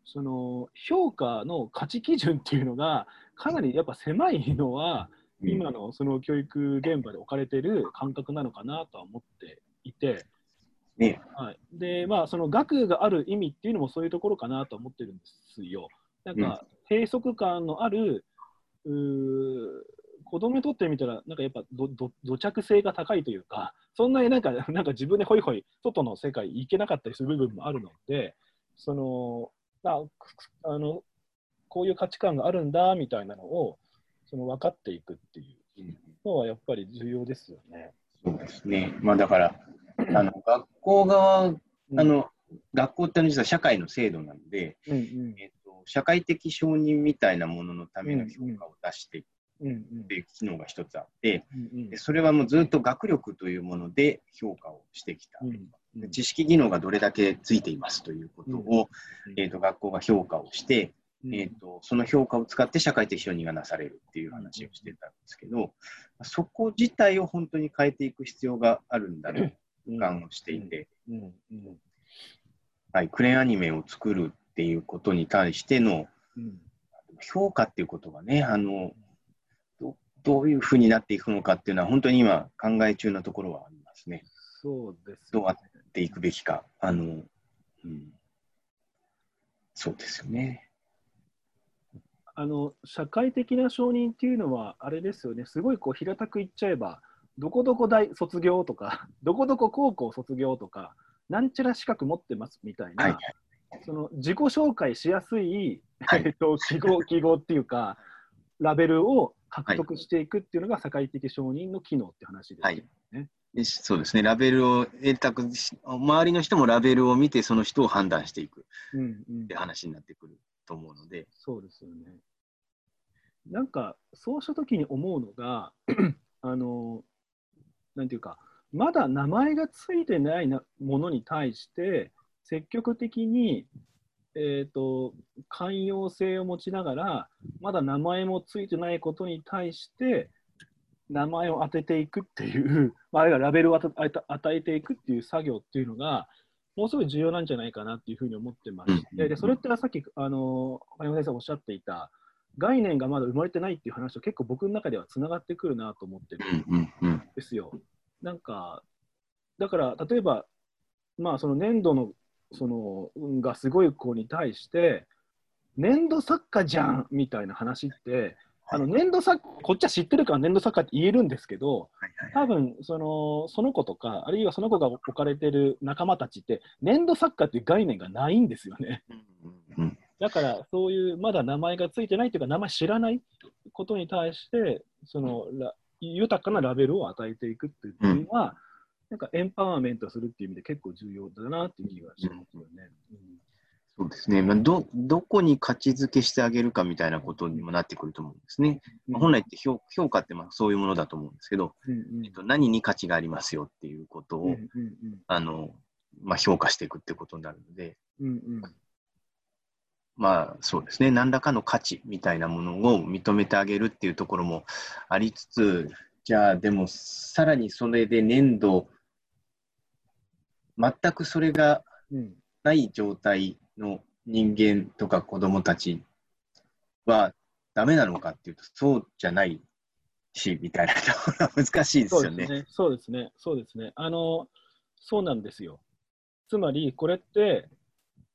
Speaker 1: その評価の価値基準っていうのがかなりやっぱ狭いのは、今のその教育現場で置かれてる感覚なのかなとは思っていて、
Speaker 3: ね、
Speaker 1: はい、でまあその学がある意味っていうのもそういうところかなと思ってるんですよ。なんか閉塞感のある、子供にとってみたらなんかやっぱどど土着性が高いというかそんなになんかなんか自分でホイホイ外の世界行けなかったりする部分もあるのでそのああのこういう価値観があるんだみたいなのをその分かっていくっていうのはやっぱり重要ですよね。
Speaker 3: そうですね。まあだから、あの学校側、あの、学校って実は社会の制度なので、
Speaker 1: うんうん
Speaker 3: えっと、社会的承認みたいなもののための評価を出していっていう機能が一つあって、
Speaker 1: うんうん。
Speaker 3: でそれはもうずっと学力というもので評価をしてきた。
Speaker 1: うん
Speaker 3: で知識技能がどれだけついていますということを、
Speaker 1: うん
Speaker 3: えっと学校が評価をして、
Speaker 1: うん。
Speaker 3: えー、とその評価を使って社会的承認がなされるっていう話をしてたんですけど、そこ自体を本当に変えていく必要があるんだろうと感をしていて、
Speaker 1: うん。うん。
Speaker 3: はい、クレーンアニメを作るっていうことに対しての
Speaker 1: うん。
Speaker 3: 評価っていうことがねあのどどういうふうになっていくのかっていうのは本当に今考え中のところはありますね。
Speaker 1: そうです
Speaker 3: どうやっていくべきか。あのうん、そうですよね。
Speaker 1: あの社会的な承認っていうのは、あれですよね、すごいこう平たく言っちゃえば、どこどこ大卒業とか、どこどこ高校卒業とか、なんちゃら資格持ってますみたいな、
Speaker 3: はい
Speaker 1: その自己紹介しやすい、
Speaker 3: はい
Speaker 1: えっと記号記号っていうか、ラベルを獲得していくっていうのが社会的承認の機能って話ですよね。
Speaker 3: でそうですね、ラベルを得たくし、周りの人もラベルを見て、その人を判断していく
Speaker 1: うんうん。
Speaker 3: って話になってくると思うので、
Speaker 1: そうですよね。なんか、そうしたときに思うのが、あの、なんていうか、まだ名前がついてないなものに対して、積極的に、えー、と寛容性を持ちながら、まだ名前もついてないことに対して、名前を当てていくっていう、まあ、あるいはラベルを与えていくっていう作業っていうのが、もうすごい重要なんじゃないかなっていうふうに思ってまして、
Speaker 3: うん
Speaker 1: でそれってさっき、あの、金山先生おっしゃっていた、概念がまだ生まれてないっていう話と結構僕の中ではつながってくるなと思ってるんですよ。なんか、だから例えば、まあその粘土のそのうんがすごい子に対して、粘土作家じゃんみたいな話って、あの粘土作こっちは知ってるから粘土作家って言えるんですけど、多分そのその子とか、あるいはその子が置かれてる仲間たちって、粘土作家っていう概念がないんですよね。だから、そういうまだ名前がついてないというか、名前知らないことに対して、そのラ豊かなラベルを与えていくっていうのは、なんかエンパワーメントするっていう意味で結構重要だなっていう気がしますよね。
Speaker 3: そうですね、まあ、どどこに価値づけしてあげるかみたいなことにもなってくると思うんですね。
Speaker 1: うん。
Speaker 3: まあ本来って評評価ってまあそういうものだと思うんですけど、
Speaker 1: うん。
Speaker 3: えっと、何に価値がありますよっていうことを、
Speaker 1: うんうんうん。
Speaker 3: あのまあ、評価していくってことになるので、
Speaker 1: うんうん。
Speaker 3: まあそうですね、何らかの価値みたいなものを認めてあげるっていうところもありつつ、じゃあでもさらにそれで粘土、全くそれが
Speaker 1: うん
Speaker 3: ない状態の人間とか子供たちはダメなのかっていうと、そうじゃないし、みたいなところは難しいですよね。
Speaker 1: そうですね。そうですね。そうですね。あの、そうなんですよ。つまり、これって、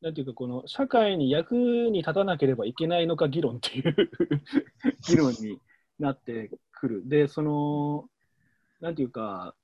Speaker 1: なんていうか、この社会に役に立たなければいけないのか議論っていう 議論になってくる。で、その、なんていうか、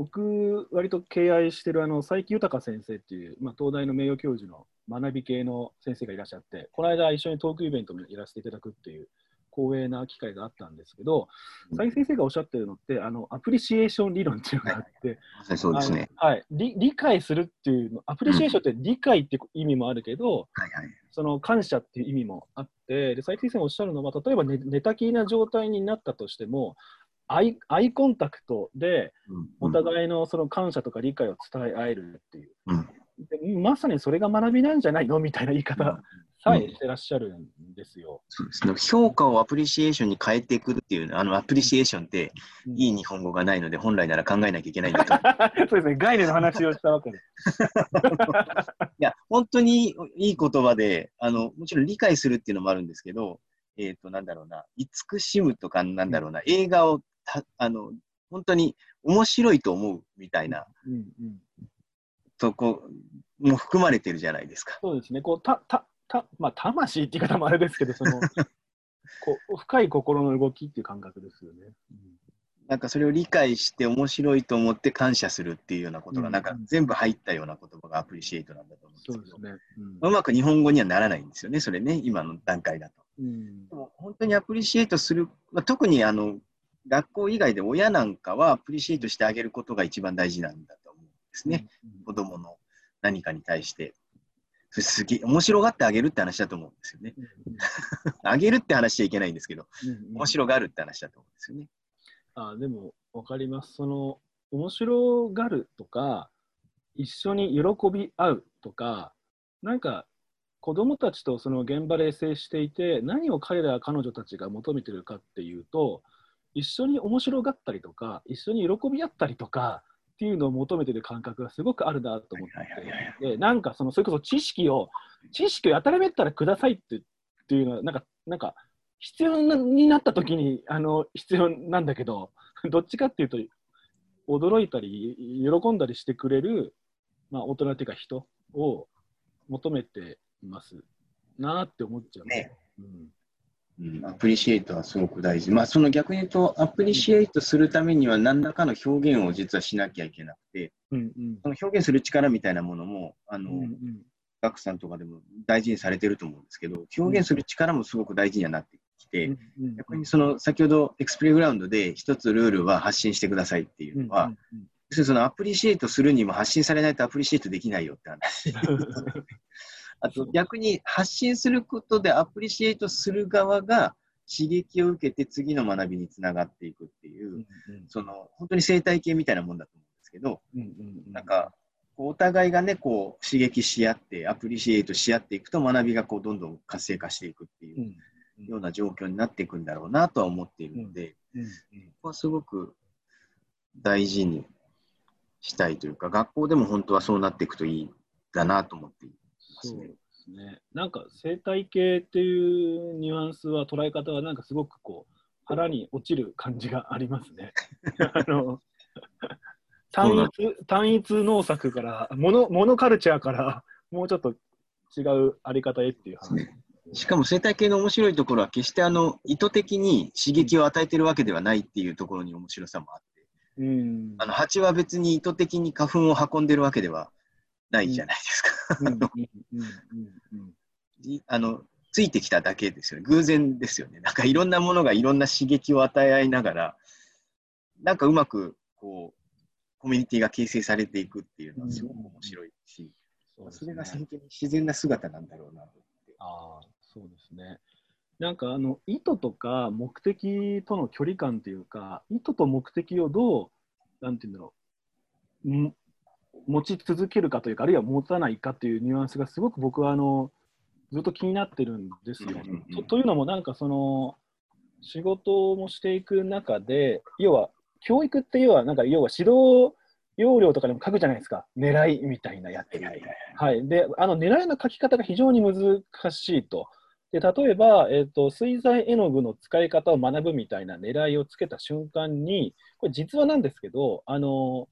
Speaker 1: 僕、割と敬愛してるあの佐伯豊先生っていう、まあ、東大の名誉教授の学び系の先生がいらっしゃって、この間一緒にトークイベントにやらせていただくっていう光栄な機会があったんですけど、佐伯先生がおっしゃってるのって、あのアプリシエーション理論っていうのがあって、
Speaker 3: まさにそうですね。
Speaker 1: はい理、理解するっていうの、アプリシエーションって理解って意味もあるけど、
Speaker 3: はいはい。
Speaker 1: その感謝っていう意味もあって、で佐伯先生がおっしゃるのは、例えば寝寝たきりな状態になったとしても、アイアイコンタクトで
Speaker 3: うん。
Speaker 1: お互いのその感謝とか理解を伝え合えるっていう、
Speaker 3: うん。
Speaker 1: でまさにそれが学びなんじゃないのみたいな言い方さえしてらっしゃるんですよ。
Speaker 3: そうです。ね。評価をアプリシエーションに変えていくっていう、あの、アプリシエーションって
Speaker 1: うん。
Speaker 3: いい日本語がないので、本来なら考えなきゃいけないんだと。
Speaker 1: そうですね、概念の話をしたわけで。す。
Speaker 3: いや、本当にいい言葉で、あの、もちろん理解するっていうのもあるんですけど、えっ、と、なんだろうな、慈しむとか、なんだろうな、映画をた、あの、本当に面白いと思うみたいな
Speaker 1: うんうん、
Speaker 3: とこも含まれてるじゃないですか。
Speaker 1: そうですね、こうたたた、まあ、魂って言い方もあれですけど、その こう深い心の動きっていう感覚ですよね。
Speaker 3: なんかそれを理解して面白いと思って感謝するっていうようなことが、
Speaker 1: うん
Speaker 3: なんか全部入ったような言葉がアプリシエイトなんだと思うんですけど、
Speaker 1: そうですね。
Speaker 3: うまく日本語にはならないんですよね、それね、今の段階だと。
Speaker 1: うんうん
Speaker 3: でも本当にアプリシエイトする、まあ、特にあの学校以外で親なんかはアプリシエイトしてあげることが一番大事なんだと思うんですね、。子供の何かに対して。それすげえ面白がってあげるって話だと思うんですよね。
Speaker 1: うんうん
Speaker 3: あげるって話しちゃいけないんですけど、
Speaker 1: うんうん
Speaker 3: 面白がるって話だと思うんですよね。
Speaker 1: あでも分かります。その面白がるとか一緒に喜び合うとかなんか子供たちとその現場で接していて何を彼ら彼女たちが求めてるかっていうと一緒に面白がったりとか一緒に喜び合ったりとかっていうのを求めてる感覚がすごくあるなと思って。でなんかそのそれこそ知識を知識をやたらめったらくださいってっていうのはなんかなんか必要なになった時にあの必要なんだけどどっちかっていうと驚いたり喜んだりしてくれる、まあ、大人っていうか人を求めていますなって思っちゃう。
Speaker 3: ね。
Speaker 1: うん
Speaker 3: うん、アプリシエイトはすごく大事。まあ、その逆に言うと、アプリシエイトするためには何らかの表現を実はしなきゃいけなくて、
Speaker 1: うんうん
Speaker 3: その表現する力みたいなものも、あの、
Speaker 1: うんうん
Speaker 3: さんとかでも大事にされてると思うんですけど、表現する力もすごく大事にはなってきて、
Speaker 1: うんうん
Speaker 3: 逆にその先ほどエクスプレイグラウンドで一つルールは発信してくださいっていうのは、
Speaker 1: うんうん
Speaker 3: 要するにそのアプリシエイトするにも発信されないとアプリシエイトできないよって話。あと逆に発信することでアプリシエイトする側が刺激を受けて次の学びにつながっていくっていう、
Speaker 1: うんうん。
Speaker 3: その本当に生態系みたいなもんだと思うんですけど、
Speaker 1: うんうんうん。
Speaker 3: なんかこうお互いがねこう刺激し合ってアプリシエイトし合っていくと学びがこうどんどん活性化していくっていううんような状況になっていくんだろうなとは思っているので、
Speaker 1: うんうん
Speaker 3: ここはすごく大事にしたいというか学校でも本当はそうなっていくといいだなと思っていますね。
Speaker 1: そうですね。なんか生態系っていうニュアンスは捉え方はなんかすごくこう腹に落ちる感じがありますね。あの単一単一農作からモノモノカルチャーからもうちょっと違うあり方へっていう話。
Speaker 3: しかも生態系の面白いところは決してあの意図的に刺激を与えてるわけではないっていうところに面白さもあって、
Speaker 1: うん
Speaker 3: あの蜂は別に意図的に花粉を運んでるわけではないじゃないですか。あのついてきただけですよね。偶然ですよね。なんかいろんなものがいろんな刺激を与え合いながら、なんかうまくこう、コミュニティが形成されていくっていうのはすごく面白いし、
Speaker 1: そ
Speaker 3: れが
Speaker 1: ね
Speaker 3: 本当に自然な姿なんだろうなと思って。
Speaker 1: ああ、そうですね。なんかあの意図とか目的との距離感というか、意図と目的をどう、なんていうんだろう、ん持ち続けるかというか、あるいは持たないかというニュアンスがすごく僕はあのずっと気になってるんですよ。とというのも、なんかその仕事もしていく中で、要は教育って要は、なんか要は指導要領とかでも書くじゃないですか、狙いみたいなやつ。はい、であの狙いの書き方が非常に難しいと。で例えば、えーと、水彩絵の具の使い方を学ぶみたいな狙いをつけた瞬間に、これ実話なんですけど、あの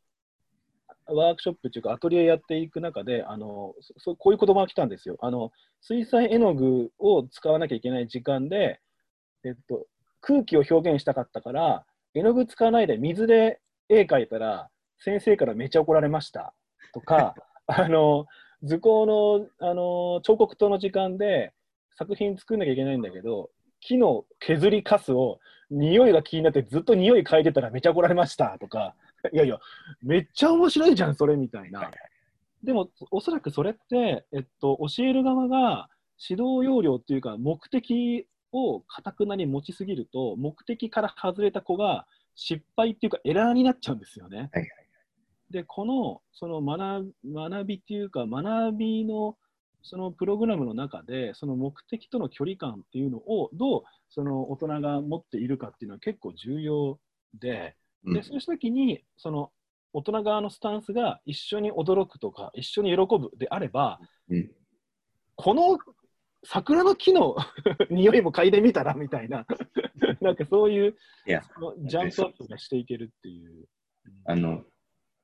Speaker 1: ワークショップというかアトリエやっていく中で、あのそこういう言葉が来たんですよあの。水彩絵の具を使わなきゃいけない時間で、えっと、空気を表現したかったから、絵の具使わないで水で絵描いたら、先生からめっちゃ怒られましたとか、あの図工のあの彫刻刀の時間で作品作んなきゃいけないんだけど木の削りカスを匂いが気になってずっと匂い嗅いでたらめちゃ怒られましたとかいやいやめっちゃ面白いじゃんそれみたいな。でもおそらくそれって、えっと、教える側が指導要領っていうか目的をかたくなに持ちすぎると目的から外れた子が失敗っていうかエラーになっちゃうんですよね。
Speaker 3: はいはい
Speaker 1: でこのその学学びっていうか学びのそのプログラムの中で、その目的との距離感っていうのをどうその大人が持っているかっていうのは結構重要で、
Speaker 3: うん
Speaker 1: でそうしたときに、その大人側のスタンスが一緒に驚くとか、一緒に喜ぶであれば、
Speaker 3: うん。
Speaker 1: この桜の木の 匂いも嗅いでみたらみたいな、なんかそういう
Speaker 3: いや
Speaker 1: ジャンプアップがしていけるっていう。
Speaker 3: あの、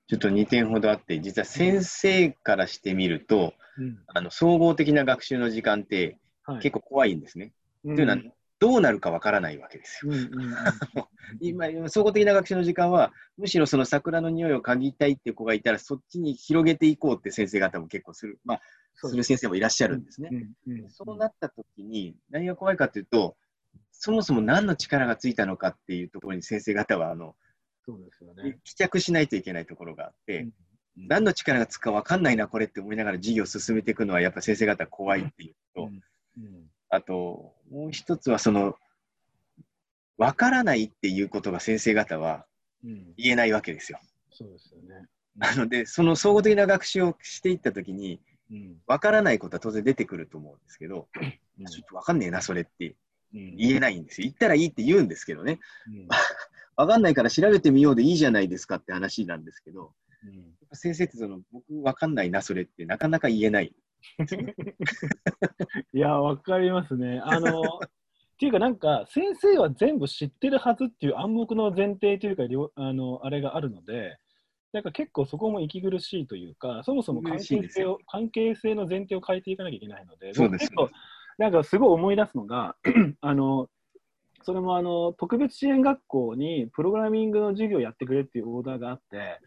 Speaker 3: ちょっと2点ほどあって、実は先生からしてみると、
Speaker 1: うん。
Speaker 3: あの総合的な学習の時間って
Speaker 1: はい、
Speaker 3: 結構怖いんですね。
Speaker 1: 構
Speaker 3: というのは、どうなるかわからないわけですよ。
Speaker 1: うんうんうん
Speaker 3: 今、総合的な学習の時間は、むしろその桜の匂いを嗅ぎたいっていう子がいたら、そっちに広げていこうって先生方も結構する、まあ、
Speaker 1: そう
Speaker 3: する先生もいらっしゃるんですね。
Speaker 1: うんうん
Speaker 3: そうなった時に、何が怖いかというと、そもそも何の力がついたのかっていうところに先生方はあの
Speaker 1: そうですよね。
Speaker 3: 帰着しないといけないところがあって、
Speaker 1: うん
Speaker 3: 何の力がつくか分かんないな、これって思いながら授業を進めていくのは、やっぱ先生方怖いっていうと、
Speaker 1: うんうん
Speaker 3: あと、もう一つは、その、分からないっていうことが先生方は
Speaker 1: うん
Speaker 3: 言えないわけですよ。
Speaker 1: そうですよね。
Speaker 3: なので、その総合的な学習をしていったときに、
Speaker 1: うん
Speaker 3: 分からないことは当然出てくると思うんですけど、
Speaker 1: うん
Speaker 3: ちょっと分かんねえな、それって
Speaker 1: うん
Speaker 3: 言えないんですよ。言ったらいいって言うんですけどね。
Speaker 1: うん
Speaker 3: 分かんないから調べてみようでいいじゃないですかって話なんですけど、
Speaker 1: うん
Speaker 3: 先生ってその、僕分かんないな、それってなかなか言えない。
Speaker 1: いや、わかりますね。あの、っていうか、なんか、先生は全部知ってるはずっていう暗黙の前提というか、りょあのあれがあるので、なんか結構そこも息苦しいというか、そもそも関係性を関係性の前提を変えていかなきゃいけないので、
Speaker 3: そうです
Speaker 1: 僕結構、なんかすごい思い出すのが、あの、それもあの特別支援学校にプログラミングの授業をやってくれっていうオーダーがあって、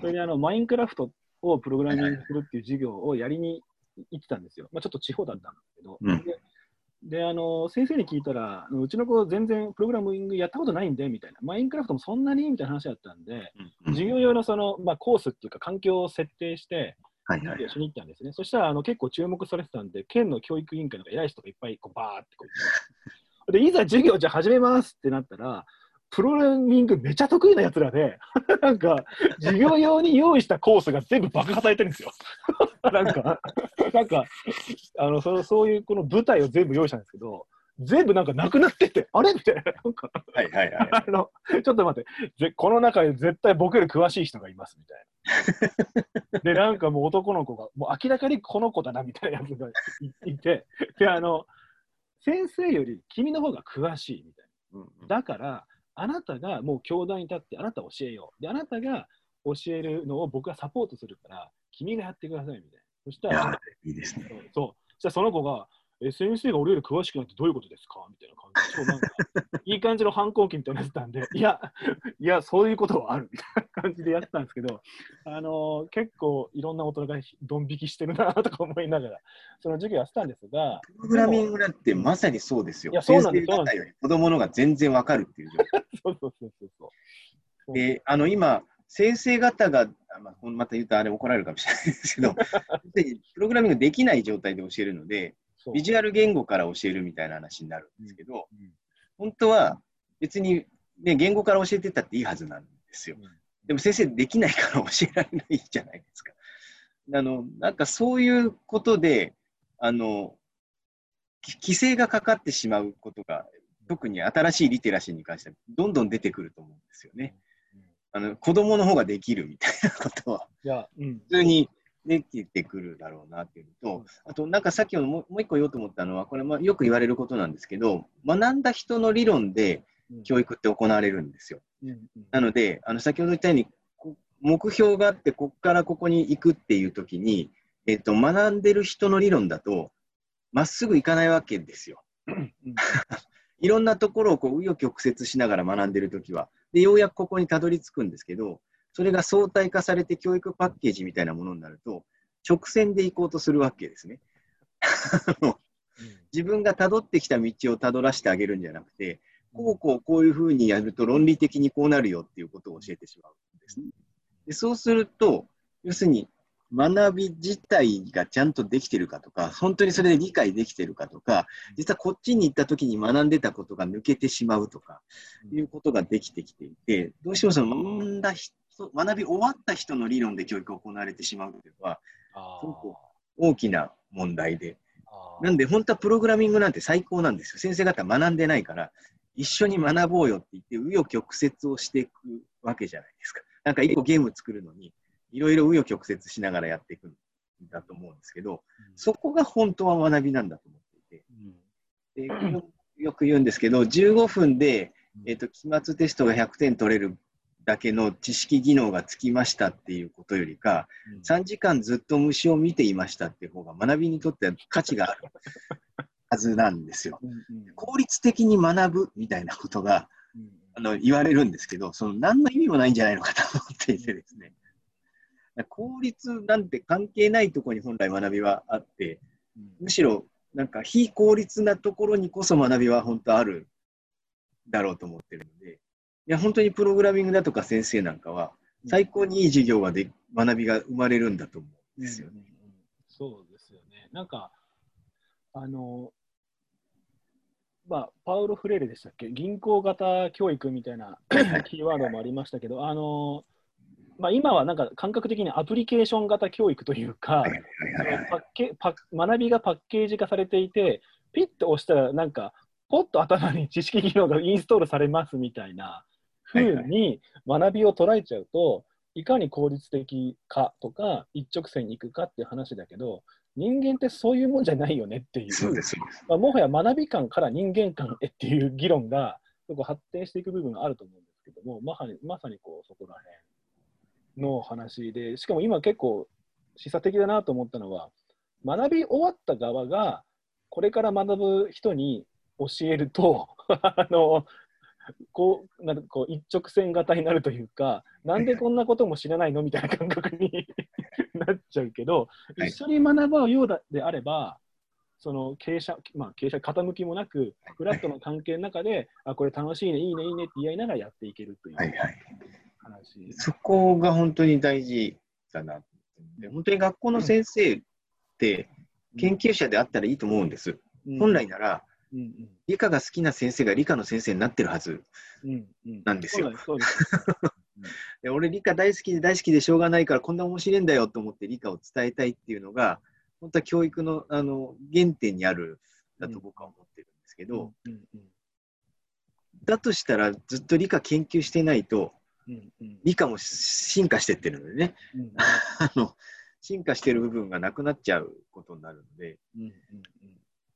Speaker 1: それであのマインクラフトをプログラミングするっていう授業をやりに行ってたんですよ。まあ、ちょっと地方だったんですけど。
Speaker 3: うん
Speaker 1: でであの先生に聞いたら、うちの子全然プログラミングやったことないんでみたいな、マインクラフトもそんなにみたいな話だったんで、授業用のその、まあ、コースっていうか環境を設定して、
Speaker 3: はいはい
Speaker 1: しに行ったんですね。そしたらあの結構注目されてたんで、県の教育委員会の偉い人がいっぱいこうバーってこう言ってで、いざ授業じゃあ始めますってなったら、プログラミングめちゃ得意なやつらで、なんか、授業用に用意したコースが全部爆破されてるんですよ。なんか、なんか、あのそのそういうこの舞台を全部用意したんですけど、全部なんかなくなってて、あれ？みたいな、なんか、
Speaker 3: はいはいはい。
Speaker 1: あの、ちょっと待って、ぜこの中で絶対僕より詳しい人がいますみたいな。で、なんかもう男の子が、もう明らかにこの子だなみたいなやつがいいて、で、あの、先生より君の方が詳しいみたい
Speaker 3: うん
Speaker 1: な。だから、あなたがもう教壇に立って、あなた教えよう。で、あなたが教えるのを僕がサポートするから、君がやってくださいみたいな。そしたら、、
Speaker 3: いいですね。
Speaker 1: そう。そしたらその子が、え先生が俺より詳しくなってどういうことですか？みたいな感じで、なんか いい感じの反抗期みたいなやつなんで、いや、いや、そういうことはあるみたいな感じでやってたんですけど、あのー結構いろんな大人がドン引きしてるなとか思いながら、その授業やってたんですが、
Speaker 3: プログラミングなんてまさにそうですよ。
Speaker 1: いやそうなんです
Speaker 3: 先生方より子供のが全然わかるっていう状況。
Speaker 1: そうそうそうそうそう。
Speaker 3: で、あの今、先生方が、あまあ、また言うとあれ怒られるかもしれないですけど、でプログラミングできない状態で教えるので、ビジュアル言語から教えるみたいな話になるんですけど、
Speaker 1: うん
Speaker 3: 本当は別に、ね、言語から教えてたっていいはずなんですよ。でも先生できないから教えられないじゃないですか。あの、なんかそういうことで、あの、き規制がかかってしまうことが、特に新しいリテラシーに関してはどんどん出てくると思うんですよね。あの、子供の方ができるみたいなことは、
Speaker 1: いや、うん。
Speaker 3: 普通にできてくるだろうなっていうのと、あと、なんかさっきのもうもう一個言おうと思ったのは、これまあよく言われることなんですけど、学んだ人の理論で教育って行われるんですよ。
Speaker 1: うんうん
Speaker 3: なので、あの先ほど言ったように、こ目標があって、ここからここに行くっていうときに、えっと、学んでる人の理論だと、まっすぐ行かないわけですよ。
Speaker 1: うん
Speaker 3: いろんなところをこう紆余曲折しながら学んでるときは。で、ようやくここにたどり着くんですけど、それが相対化されて教育パッケージみたいなものになると、直線で行こうとするわけですね。自分がたどってきた道をたどらせてあげるんじゃなくて、こうこうこういうふうにやると論理的にこうなるよっていうことを教えてしまうんですね。でそうすると、要するに学び自体がちゃんとできてるかとか、本当にそれで理解できてるかとか、実はこっちに行った時に学んでたことが抜けてしまうとか、いうことができてきていて、どうしてもその学んだ人、学び終わった人の理論で教育が行われてしまうというのは、
Speaker 1: あ
Speaker 3: すごく大きな問題で。なんで、本当はプログラミングなんて最高なんですよ。先生方学んでないから、一緒に学ぼうよって言って、紆余曲折をしていくわけじゃないですか。なんか一個ゲーム作るのに、いろいろ紆余曲折しながらやっていくんだと思うんですけど、そこが本当は学びなんだと思っていて。
Speaker 1: うん
Speaker 3: でよよく言うんですけど、15分で、えっと期末テストが100点取れるだけの知識技能がつきましたっていうことよりか、
Speaker 1: うん
Speaker 3: 3時間ずっと虫を見ていましたっていう方が学びにとっては価値があるはずなんですよ。
Speaker 1: うんうん
Speaker 3: 効率的に学ぶみたいなことが
Speaker 1: うん
Speaker 3: あの言われるんですけど、その何の意味もないんじゃないのかと思っていてですね。効率なんて関係ないところに本来学びはあって、
Speaker 1: うん
Speaker 3: むしろなんか非効率なところにこそ学びは本当あるだろうと思ってるので、いや本当にプログラミングだとか先生なんかは最高にいい授業がで学びが生まれるんだと思うんですよね。
Speaker 1: うん。そうですよね。なんか、あの、まあ、パウロ・フレーレでしたっけ？銀行型教育みたいなキーワードもありましたけど、あの、まあ、今はなんか感覚的にアプリケーション型教育というか、学びがパッケージ化されていて、ピッと押したら、なんか、ポッと頭に知識機能がインストールされますみたいな風に学びを捉えちゃうと、いかに効率的かとか、一直線に行くかっていう話だけど、人間ってそういうもんじゃないよねっていう、
Speaker 3: そうです。
Speaker 1: まあ、もはや学び感から人間観へっていう議論が、発展していく部分があると思うんですけども、まさにまさにこうそこら辺の話で、しかも今結構示唆的だなと思ったのは、学び終わった側が、これから学ぶ人に教えると、あのこうなんかこう一直線型になるというか、なんでこんなことも知らないのみたいな感覚に なっちゃうけど、
Speaker 3: はい
Speaker 1: 一緒に学ぼうようだであれば、その傾斜、まあ、傾斜傾きもなく、フラットの関係の中で、あ、これ楽しいね、いいね、いいねって言い合いながらやっていけるという
Speaker 3: はいはい。
Speaker 1: 話。
Speaker 3: そこが本当に大事だなで本当に学校の先生って研究者であったらいいと思うんです。
Speaker 1: うん
Speaker 3: 本来なら
Speaker 1: うんうん。
Speaker 3: 理科が好きな先生が理科の先生になってるはず。
Speaker 1: うんうん。
Speaker 3: なんですよ。俺理科大好きで大好きでしょうがないからこんな面白いんだよと思って理科を伝えたいっていうのが本当は教育のあの原点にあるだと僕は思ってるんですけど、
Speaker 1: うんうん
Speaker 3: だとしたらずっと理科研究してないと
Speaker 1: うんうん。
Speaker 3: 理科も進化してってるのでね。
Speaker 1: うん
Speaker 3: あの進化してる部分がなくなっちゃうことになるので。
Speaker 1: うんうん。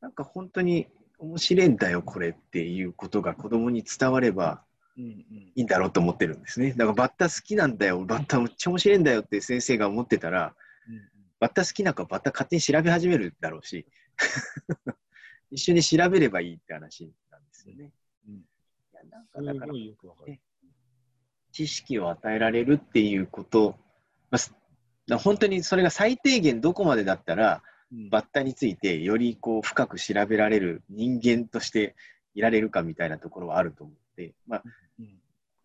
Speaker 3: なんか本当に面白いんだよこれっていうことが子供に伝わればいいんだろうと思ってるんですねだからバッタ好きなんだよバッタめっちゃ面白いんだよって先生が思ってたら
Speaker 1: うん
Speaker 3: バッタ好きな子はバッタ勝手に調べ始めるだろうし 一緒に調べればいいって話なんですよね。
Speaker 1: うん
Speaker 3: いやなんか
Speaker 1: す
Speaker 3: だから。知識を与えられるっていうこと、まあ本当にそれが最低限どこまでだったら
Speaker 1: うん
Speaker 3: バッタについてよりこう深く調べられる人間としていられるかみたいなところはあると思って、まあ、
Speaker 1: うん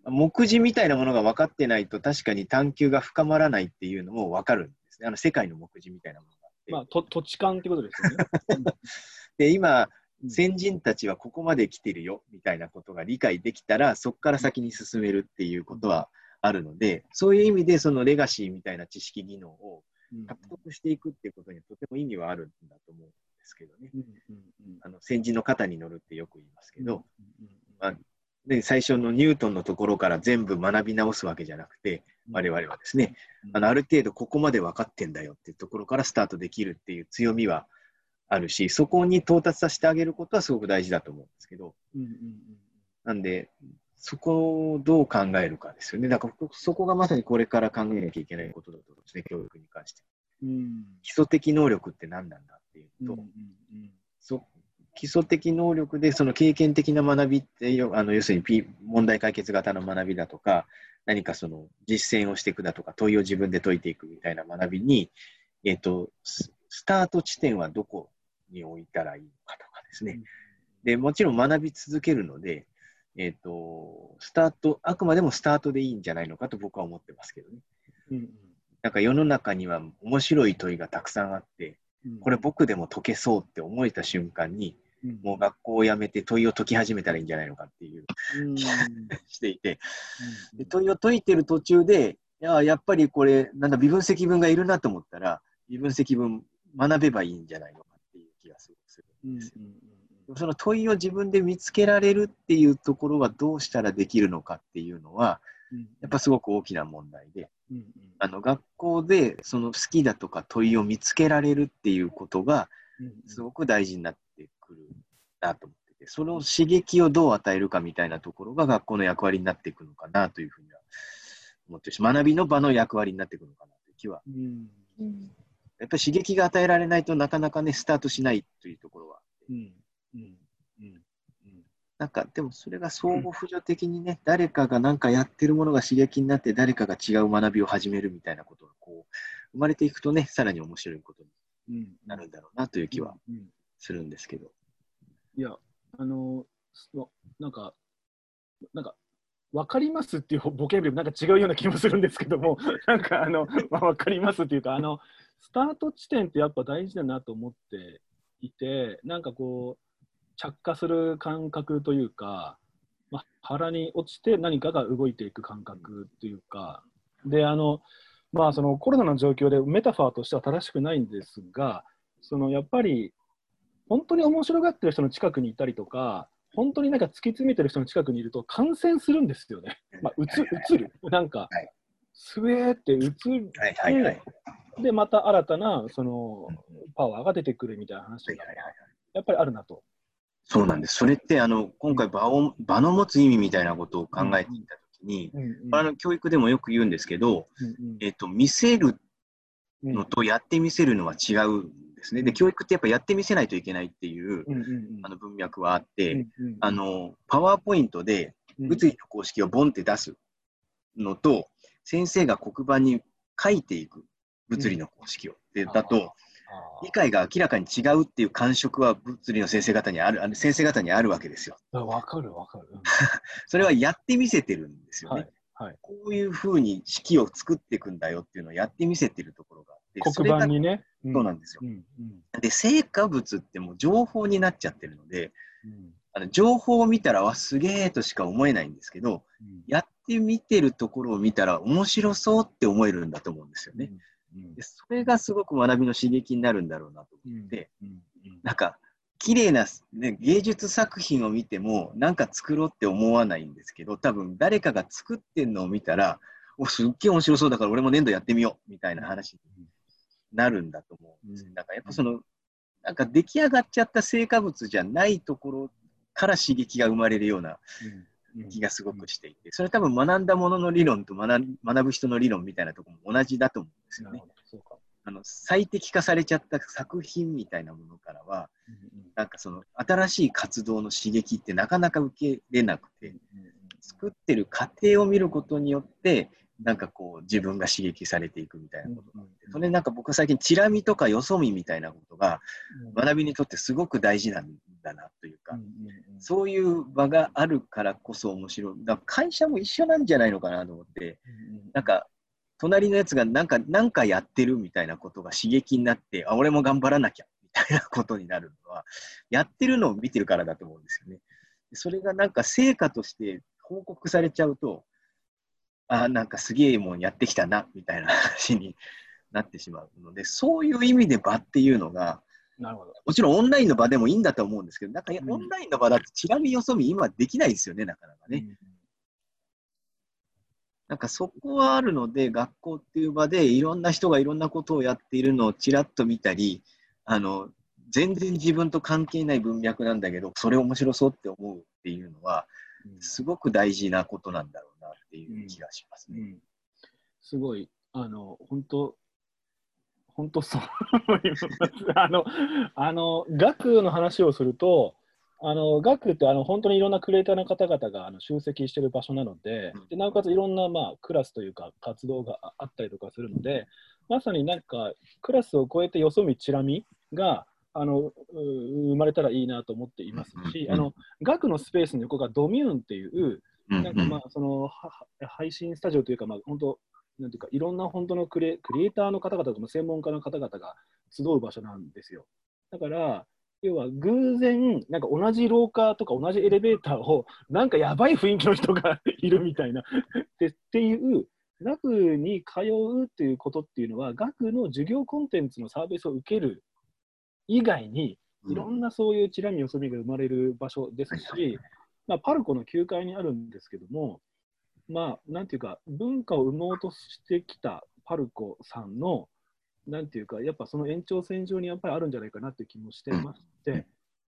Speaker 3: 目次みたいなものが分かってないと確かに探求が深まらないっていうのも分かるんですね。あの世界の目次みたいなものがあって。
Speaker 1: まあ、と土地勘ってことですよね。
Speaker 3: で今
Speaker 1: うん
Speaker 3: 先人たちはここまで来てるよみたいなことが理解できたらそこから先に進めるっていうことはあるのでそういう意味でそのレガシーみたいな知識技能を
Speaker 1: うん
Speaker 3: 獲得していくっていうことにはとても意味はあるんだと思うんですけどね。あの先人の肩に乗るってよく言いますけど、
Speaker 1: うん
Speaker 3: まあで最初のニュートンのところから全部学び直すわけじゃなくて
Speaker 1: うん。
Speaker 3: 我々はですねあのある程度ここまで分かってんだよっていうところからスタートできるっていう強みはあるしそこに到達させてあげることはすごく大事だと思うんですけど。なんでそこをどう考えるかですよね。だからそこがまさにこれから考えなきゃいけないことだと思うんですね教育に関して。
Speaker 1: うん。うん
Speaker 3: 基礎的能力って何なんだっていうと、
Speaker 1: うんうん
Speaker 3: そ基礎的能力でその経験的な学びってよあの要するに、問題解決型の学びだとか何かその実践をしていくだとか問いを自分で解いていくみたいな学びに、えっとススタート地点はどこに置いたらいいのかとかですね、でもちろん学び続けるので、えっとスタートあくまでもスタートでいいんじゃないのかと僕は思ってますけどね。
Speaker 1: うんうん。
Speaker 3: なんか世の中には面白い問いがたくさんあって
Speaker 1: うん。
Speaker 3: これ僕でも解けそうって思えた瞬間に
Speaker 1: うん。
Speaker 3: もう学校を辞めて問いを解き始めたらいいんじゃないのかっていう
Speaker 1: うん。
Speaker 3: していて。
Speaker 1: うん。
Speaker 3: で問いを解いてる途中でいややっぱりこれなんだ微分積分がいるなと思ったら微分積分学べばいいんじゃないのかっていう気がすごくする
Speaker 1: うんうん
Speaker 3: その問いを自分で見つけられるっていうところはどうしたらできるのかっていうのは、
Speaker 1: うん。
Speaker 3: やっぱすごく大きな問題で、
Speaker 1: うんうん。
Speaker 3: あの学校でその好きだとか問いを見つけられるっていうことが
Speaker 1: うん
Speaker 3: すごく大事になってくるなと思ってて、その刺激をどう与えるかみたいなところが学校の役割になっていくのかなというふうには思ってるし、学びの場の役割になっていくのかなという気は、
Speaker 1: うん。
Speaker 2: うん。
Speaker 3: やっぱり刺激が与えられないとなかなかね、スタートしないというところは、
Speaker 1: うんうんうん
Speaker 3: なんかでもそれが相互扶助的にね、誰かがなんかやってるものが刺激になって、誰かが違う学びを始めるみたいなことがこう生まれていくとね、さらに面白いことになるんだろうなという気はするんですけど。
Speaker 1: いや、あの、そなんか、なんか、わかりますっていうボキャブラリーなんか違うような気もするんですけども、なんかあの、まあ、わかりますっていうか、あの、スタート地点ってやっぱ大事だなと思っていて、なんかこう、着火する感覚というか、まあ、腹に落ちて何かが動いていく感覚というか、で、あの、まあ、そのコロナの状況でメタファーとしては正しくないんですが、そのやっぱり本当に面白がってる人の近くにいたりとか、本当になんか突き詰めてる人の近くにいると感染するんですよね。まあ、うつ、うつる。なんか
Speaker 3: はい、
Speaker 1: スウェーってうつる。で、また新たな、その、パワーが出てくるみたいな話がやっぱりあるなと。
Speaker 3: そうなんです。それってあの今回場を場の持つ意味みたいなことを考えていたときに、あの教育でもよく言うんですけど、
Speaker 1: うん
Speaker 3: えっと見せる
Speaker 1: うん。
Speaker 3: のとやってみせるのは違うんですね。で教育ってやっぱやってみせないといけないっていうあの文脈はあって、あのパワーポイントで
Speaker 1: うん。
Speaker 3: 物理の公式をボンって出すのと、先生が黒板に書いていく物理の公式を。でだと
Speaker 1: あ
Speaker 3: 理解が明らかに違うっていう感触は物理の先生方にあるあの先生方にあるわけですよ。
Speaker 1: わかるわかる。うん
Speaker 3: それはやってみせてるんですよね。
Speaker 1: はいはい
Speaker 3: こういうふうに式を作っていくんだよっていうのをやってみせてるところがあって、
Speaker 1: 黒板にね。
Speaker 3: そうなんですよ。
Speaker 1: うんうん
Speaker 3: で、成果物ってもう情報になっちゃってるので、
Speaker 1: うん
Speaker 3: あの情報を見たら、わ、すげえとしか思えないんですけど、
Speaker 1: うん
Speaker 3: やってみてるところを見たら面白そうって思えるんだと思うんですよね。
Speaker 1: うん。
Speaker 3: でそれがすごく学びの刺激になるんだろうなと
Speaker 1: うん。
Speaker 3: 思って、なんか、綺麗な、ね、芸術作品を見ても、なんか作ろうって思わないんですけど、多分誰かが作ってんのを見たら、お、すっげえ面白そうだから俺も粘土やってみようみたいな話になるんだと思うんです。よ。
Speaker 1: うん。
Speaker 3: だからやっぱその、なんか出来上がっちゃった成果物じゃないところから刺激が生まれるような
Speaker 1: うん
Speaker 3: 気がすごくしていて、それ多分学んだものの理論と学ん学ぶ人の理論みたいなところも同じだと思うんですよね。あの最適化されちゃった作品みたいなものからは、なんかその新しい活動の刺激ってなかなか受けれなくて、作ってる過程を見ることによって、なんかこう自分が刺激されていくみたいなことがあって、それなんか僕は最近チラ見とかよそ見みたいなことが学びにとってすごく大事なんだなというか、そういう場があるからこそ面白い。だ会社も一緒なんじゃないのかなと思って、なんか隣のやつがなんかなんかやってるみたいなことが刺激になって、あ、俺も頑張らなきゃみたいなことになるのは、やってるのを見てるからだと思うんですよね。それがなんか成果として報告されちゃうと、あ、なんかすげえもんやってきたなみたいな話になってしまうので、そういう意味で場っていうのが、
Speaker 1: なるほど。
Speaker 3: もちろんオンラインの場でもいいんだと思うんですけど、なんかオンラインの場だってチラ見よそ見今できないですよね、なかなかね。なんかそこはあるので、学校っていう場でいろんな人がいろんなことをやっているのをちらっと見たり、あの、全然自分と関係ない文脈なんだけど、それ面白そうって思うっていうのは、すごく大事なことなんだろうなっていう気がしますね。
Speaker 1: うんすごい、あの、本当本当そう。あの、あの、学の話をすると、あの、学ってあの本当にいろんなクリエイターの方々があの集積している場所なので
Speaker 3: うん
Speaker 1: で、なおかついろんな、まあ、クラスというか活動がああったりとかするので、まさになんかクラスを超えてよそ見ちらみが、あのう生まれたらいいなと思っていますし、
Speaker 3: うん
Speaker 1: あの学のスペースの横がドミューンっていう、
Speaker 3: うん
Speaker 1: なんかまあその配信スタジオというか、まあ、本当、なんていうか、いろんな本当のクリエクリエイターの方々とか専門家の方々が集う場所なんですよ。だから、要は偶然、なんか同じ廊下とか同じエレベーターを、なんかやばい雰囲気の人が いるみたいな。でっていう、学に通うっていうことっていうのは、学の授業コンテンツのサービスを受ける以外に、いろんなそういうチラ見よそ見が生まれる場所ですし、まあ、パルコの9階にあるんですけども、まあ、なんていうか、文化を生もうとしてきたパルコさんの、なんていうか、やっぱその延長線上にやっぱりあるんじゃないかなっていう気もしてまして、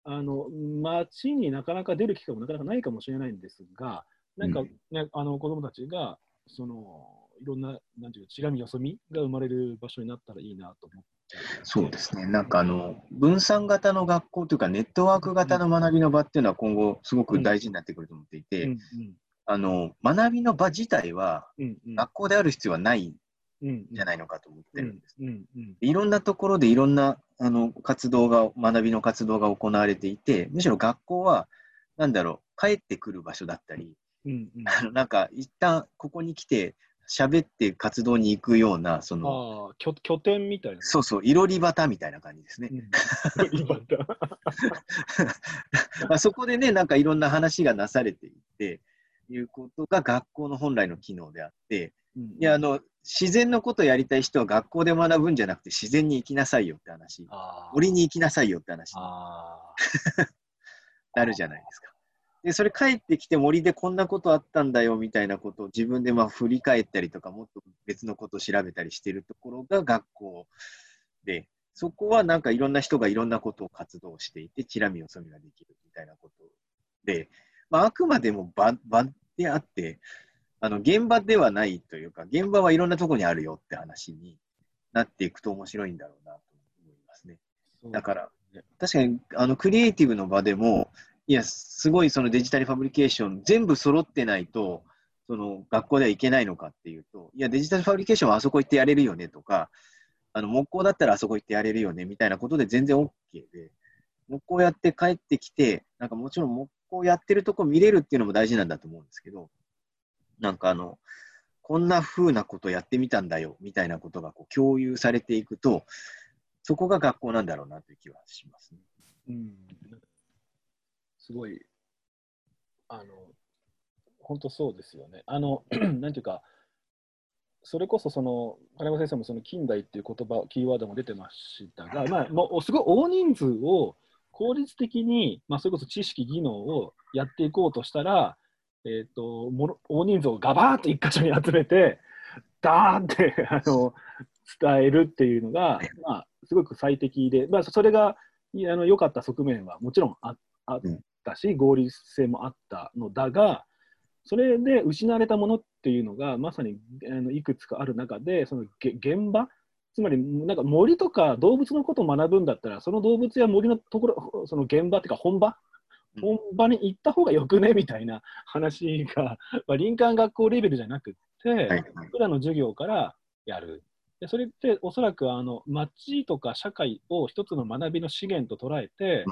Speaker 1: あの街になかなか出る機会もなかなかないかもしれないんですが、なんか、
Speaker 3: うん。
Speaker 1: ねあの子供たちが、そのいろんな、なんていうか、ちらみよそみが生まれる場所になったらいいなと思って。
Speaker 3: そうですね。なんかあの、分散型の学校というか、ネットワーク型の学びの場っていうのは今後すごく大事になってくると思っていて、
Speaker 1: うん
Speaker 3: あの、学びの場自体は学校である必要はないん
Speaker 1: うん
Speaker 3: じゃないのかと思ってるんです。いろんなところでいろんなあの活動が、学びの活動が行われていて、むしろ学校は、なんだろう、帰ってくる場所だったり、
Speaker 1: うんうん
Speaker 3: あのなんか一旦ここに来て喋って活動に行くような、その、
Speaker 1: 拠拠点みたいな。
Speaker 3: そうそう、いろり端みたいな感じですね。
Speaker 1: うん。
Speaker 3: まあそこでね、なんかいろんな話がなされていて、いうことが学校の本来の機能であって、
Speaker 1: うん
Speaker 3: いや、あの、自然のことをやりたい人は学校で学ぶんじゃなくて自然に行きなさいよって話、森に行きなさいよって話に
Speaker 1: あ
Speaker 3: なるじゃないですか。で、それ帰ってきて森でこんなことあったんだよみたいなことを自分でまあ振り返ったりとか、もっと別のことを調べたりしてるところが学校で、そこはなんかいろんな人がいろんなことを活動していて、チラ見よそ見ができるみたいなことで、まあ、あくまでも場場であって、あの現場ではないというか、現場はいろんなところにあるよって話になっていくと面白いんだろうなと思いますね。
Speaker 1: ー
Speaker 3: だから、確かにあのクリエイティブの場でも、いや、すごいそのデジタルファブリケーション、全部揃ってないと、その学校ではいけないのかっていうと、いや、デジタルファブリケーションはあそこ行ってやれるよねとか、あの木工だったらあそこ行ってやれるよねみたいなことで全然 OK で、木工やって帰ってきて、なんかもちろん木工やってるとこ見れるっていうのも大事なんだと思うんですけど、なんかあの、こんな風なことやってみたんだよみたいなことがこう共有されていくと、そこが学校なんだろうなという気はしますね。
Speaker 1: うん、すごい、あの、本当そうですよね。あの、なんていうか、それこそその、金山先生もその近代っていう言葉、キーワードも出てましたが、まあ、もうすごい大人数を効率的に、まあ、それこそ知識、技能をやっていこうとしたら、えー、ともろ大人数をガバーッと一箇所に集めて、ダーンって あの伝えるっていうのが、まあ、すごく最適で、まあ、それが良かった側面はもちろんああったし、合理性もあったのだが、それで失われたものっていうのが、まさにあのいくつかある中で、そのげ現場、つまりなんか森とか動物のことを学ぶんだったら、その動物や森のところ、その現場っていうか本場、
Speaker 3: うん。
Speaker 1: 本場に行った方がよくね？みたいな話が、まあ、林間学校レベルじゃなくって、
Speaker 3: はいはい。
Speaker 1: 僕らの授業からやる。でそれっておそらくあの町とか社会を一つの学びの資源と捉えて、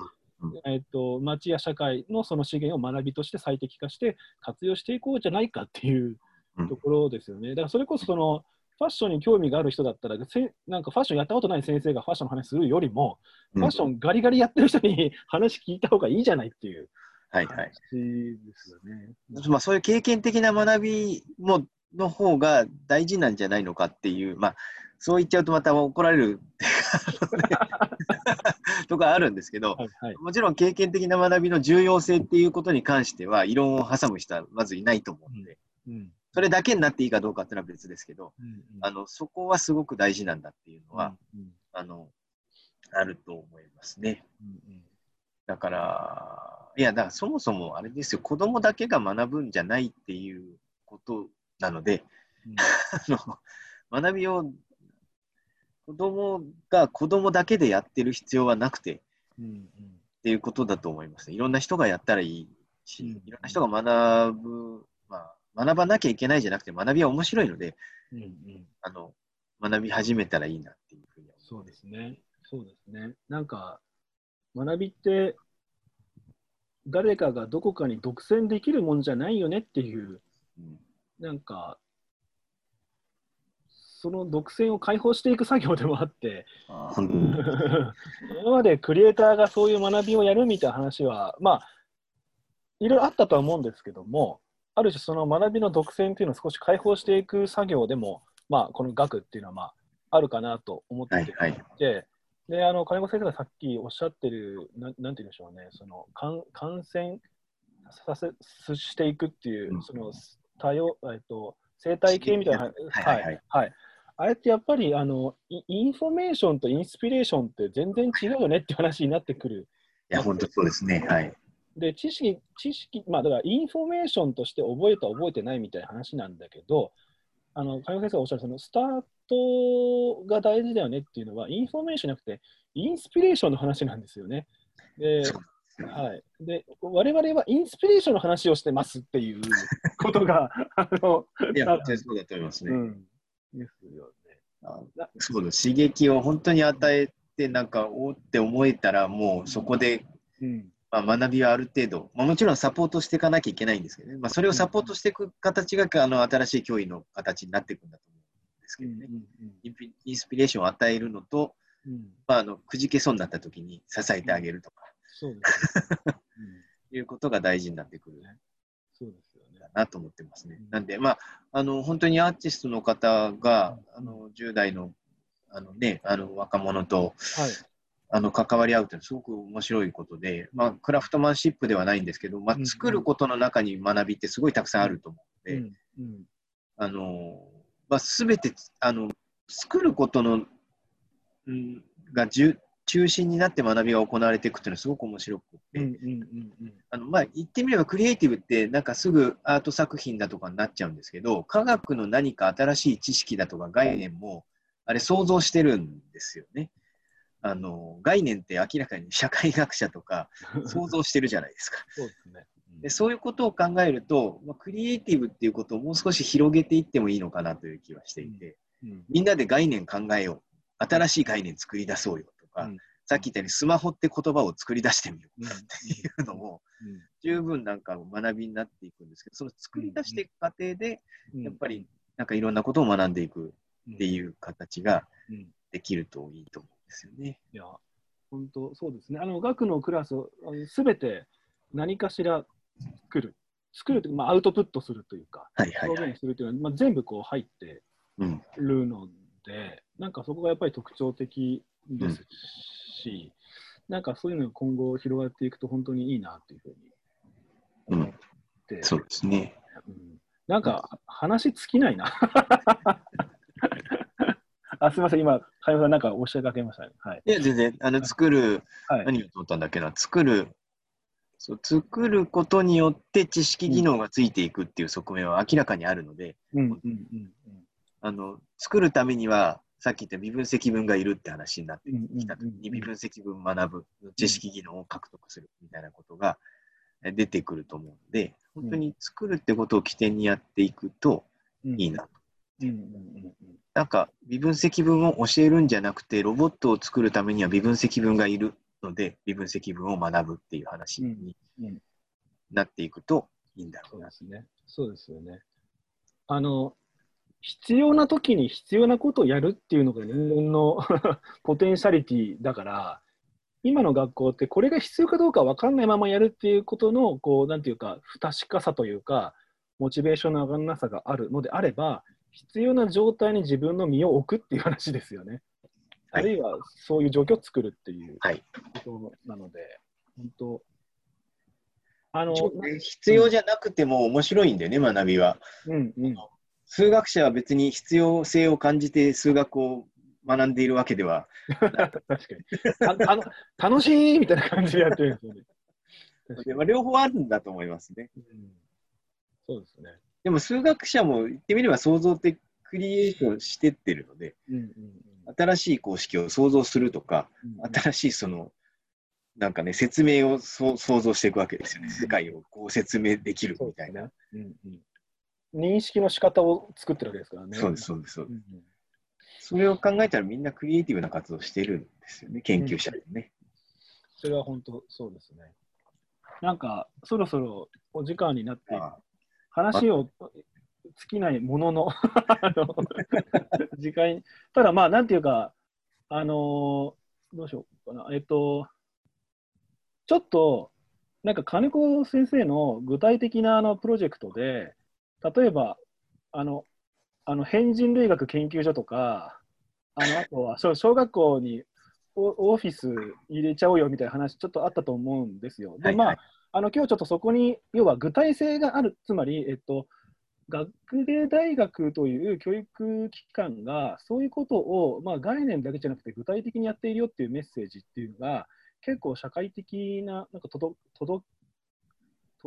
Speaker 1: えっと町や社会のその資源を学びとして最適化して活用していこうじゃないかっていう
Speaker 3: うん
Speaker 1: ところですよね。だからそれこそそのファッションに興味がある人だったらせなんかファッションやったことない先生がファッションの話するよりも、
Speaker 3: うん
Speaker 1: ファッションガリガリやってる人に 話聞いた方がいいじゃないっていう
Speaker 3: はいはい。
Speaker 1: 話ですよね。
Speaker 3: まあ、そういう経験的な学びもの方が大事なんじゃないのかっていう、まあ、そう言っちゃうとまた怒られる とかあるんですけど、
Speaker 1: はいはい。
Speaker 3: もちろん経験的な学びの重要性っていうことに関しては、異論を挟む人はまずいないと思うので、
Speaker 1: うん
Speaker 3: それだけになっていいかどうかっていうのは別ですけど、
Speaker 1: うんうん。
Speaker 3: あのそこはすごく大事なんだっていうのは、
Speaker 1: うん
Speaker 3: あのあると思いますね。
Speaker 1: うん。
Speaker 3: だから、いや、だからそもそもあれですよ、子供だけが学ぶんじゃないっていうことなので、
Speaker 1: うん
Speaker 3: あの学びを子供が子供だけでやってる必要はなくてっ
Speaker 1: うんうん
Speaker 3: ていうことだと思います、ね。いろんな人がやったらいいし、
Speaker 1: うん
Speaker 3: いろんな人が学ぶ、まあ、学ばなきゃいけないじゃなくて、学びは面白いので、
Speaker 1: うんうん
Speaker 3: あの学び始めたらいいなっていうふうに
Speaker 1: そ
Speaker 3: 思
Speaker 1: うですね。そうですね。なんか、学びって、誰かがどこかに独占できるもんじゃないよねっていう、
Speaker 3: うん
Speaker 1: なんか、その独占を解放していく作業でもあって、今までクリエイターがそういう学びをやるみたいな話は、まあ、いろいろあったとは思うんですけども、ある種その学びの独占っていうのを少し解放していく作業でも、まあ、この学っていうのは、まあ、あるかなと思っていて、
Speaker 3: はいはい。
Speaker 1: であの金子先生がさっきおっしゃってる、なんなんて言うんでしょうね、その感感染させしていくっていう、
Speaker 3: うん。
Speaker 1: その多様、えっと、生態系みたいな、
Speaker 3: はいはいはい
Speaker 1: はい、あれってやっぱりあのイインフォメーションとインスピレーションって全然違うよねっていう話になってくる。
Speaker 3: いや、本当そうですね。はい。
Speaker 1: で、知識、知識、まあだからインフォメーションとして覚えた、覚えてないみたいな話なんだけど、あの、先生がおっしゃるそのスタートが大事だよねっていうのは、インフォメーションじゃなくて、インスピレーションの話なんですよね。で、
Speaker 3: そう
Speaker 1: はい。で、我々はインスピレーションの話をしてますっていう ことが、あの、
Speaker 3: いや、そうだと思いますね。
Speaker 1: うん。ですよね。
Speaker 3: あ
Speaker 1: な
Speaker 3: そうだ、刺激を本当に与えて、なんか、おーって思えたら、もうそこで、
Speaker 1: うん。
Speaker 3: まあ、学びはある程度、まあ、もちろんサポートしていかなきゃいけないんですけどね、まあ、それをサポートしていく形が、あの新しい教員の形になっていくんだと思うんです
Speaker 1: うん。
Speaker 3: けどね。インスピレーションを与えるのと、
Speaker 1: うん。
Speaker 3: まあ、あのくじけそうになった時に支えてあげるとか、
Speaker 1: そうです。うん。
Speaker 3: いうことが大事になってくる
Speaker 1: そうですよね。
Speaker 3: かなと思ってますね
Speaker 1: うん。
Speaker 3: なん。で、まあ、あの本当にアーティストの方が、あの10代のあの、ね、あの若者と
Speaker 1: はい。
Speaker 3: あの関わり合うというのはすごく面白いことで、まあ、クラフトマンシップではないん。ですけど、まあ
Speaker 1: うん、
Speaker 3: 作ることの中に学びってすごいたくさん。あると思うので。あのまあ、全てあの作ることの、うん、がじゅ中心になって学びが行われていくというのはすごく面白くて、
Speaker 1: うん。うん。うん。
Speaker 3: あのまあ、言ってみればクリエイティブってなんかすぐアート作品だとかになっちゃうんですけど科学の何か新しい知識だとか概念もあれ想像してるんですよね。あの概念って明らかに社会学者とか 想像してるじゃないですか。
Speaker 1: そうですね。
Speaker 3: でそういうことを考えると、まあ、クリエイティブっていうことをもう少し広げていってもいいのかなという気はしていて、
Speaker 1: うん。
Speaker 3: みんなで概念考えよう新しい概念作り出そうよとか、
Speaker 1: うん
Speaker 3: さっき言ったようにスマホって言葉を作り出してみよう
Speaker 1: うん。
Speaker 3: っていうのも
Speaker 1: うん
Speaker 3: 十分なんか学びになっていくんですけどその作り出していく過程で
Speaker 1: うん。
Speaker 3: やっぱりなんかいろんなことを学んでいくっていう形が
Speaker 1: うん。うん。
Speaker 3: できるといいと思うんですよね。
Speaker 1: いや、本当そうですね。あの、学のクラスをすべて何かしら作る。作るというか、まあ、アウトプットするというか、
Speaker 3: はいはいはい。
Speaker 1: 表現するというのは、まあ、全部こう入って
Speaker 3: うん、
Speaker 1: るので、なんかそこがやっぱり特徴的ですし、なんかそういうのが今後広がっていくと本当にいいなというふうに思って、
Speaker 3: そうですね。
Speaker 1: うん。なんか話尽きないな。あすみません、今、かよさんなんかおっしゃいかけましたね。はい。
Speaker 3: いや全然。あの作る
Speaker 1: はい。
Speaker 3: 何を思ったんだっけな。作るそう作ることによって知識技能がついていくっていう側面は明らかにあるので、
Speaker 1: うん。うん。うん。
Speaker 3: あの作るためにはさっき言った微分積分がいるって話になって
Speaker 1: うん。
Speaker 3: きた時に微分積分学ぶ知識技能を獲得するみたいなことがえ出てくると思うので本当に作るってことを起点にやっていくと
Speaker 1: うん
Speaker 3: いいな。
Speaker 1: うんうんうん
Speaker 3: なんか微分積分を教えるんじゃなくてロボットを作るためには微分積分がいるので微分積分を学ぶっていう話になっていくといいんだろな
Speaker 1: そううで。すね。そうですよね。あの、必要な時に必要なことをやるっていうのが人間の ポテンシャリティだから、今の学校ってこれが必要かどうか分かんないままやるっていうことの、こう、なんていうか、不確かさというか、モチベーションの上がらなさがあるのであれば、必要な状態に自分の身を置くっていう話ですよね。
Speaker 3: はい
Speaker 1: あるいはそういう状況を作るっていう
Speaker 3: はい
Speaker 1: ことなので、本当、あの、
Speaker 3: 必要じゃなくても面白いんだよね、学びは。
Speaker 1: うんうん、
Speaker 3: 数学者は別に必要性を感じて数学を学んでいるわけでは、
Speaker 1: 確かにああの。楽しいみたいな感じでやってるんですよね。
Speaker 3: まあ、両方あるんだと思いますね。
Speaker 1: うんそうですね。
Speaker 3: でも数学者も言ってみれば創造的クリエイトしてってるので、
Speaker 1: うんうん
Speaker 3: 新しい公式を創造するとか、
Speaker 1: うん
Speaker 3: 新しいその、なんかね、説明を想像していくわけですよね。世界をこう説明できるみたいな。
Speaker 1: うんうん。認識の仕方を作ってるわけですからね。
Speaker 3: そうです、そうです、そうです。
Speaker 1: うんうん
Speaker 3: それを考えたらみんなクリエイティブな活動してるんですよね、研究者でね。
Speaker 1: それは本当そうですね。なんか、そろそろお時間になって、
Speaker 3: あ
Speaker 1: 話を尽きないものの 時間に、ただまあ、なんていうか、あのーどうしようかな、えっと、ちょっと、なんか金子先生の具体的なあのプロジェクトで、例えば、あの、あの変人類学研究所とか、あのあとは小小学校にオオフィス入れちゃおうよみたいな話、ちょっとあったと思うんですよ。で、
Speaker 3: はい
Speaker 1: まあ、あの今日ちょっとそこに、要は具体性がある、つまり、えっと、学芸大学という教育機関が、そういうことを、まあ、概念だけじゃなくて、具体的にやっているよっていうメッセージっていうのが、結構社会的ななんか届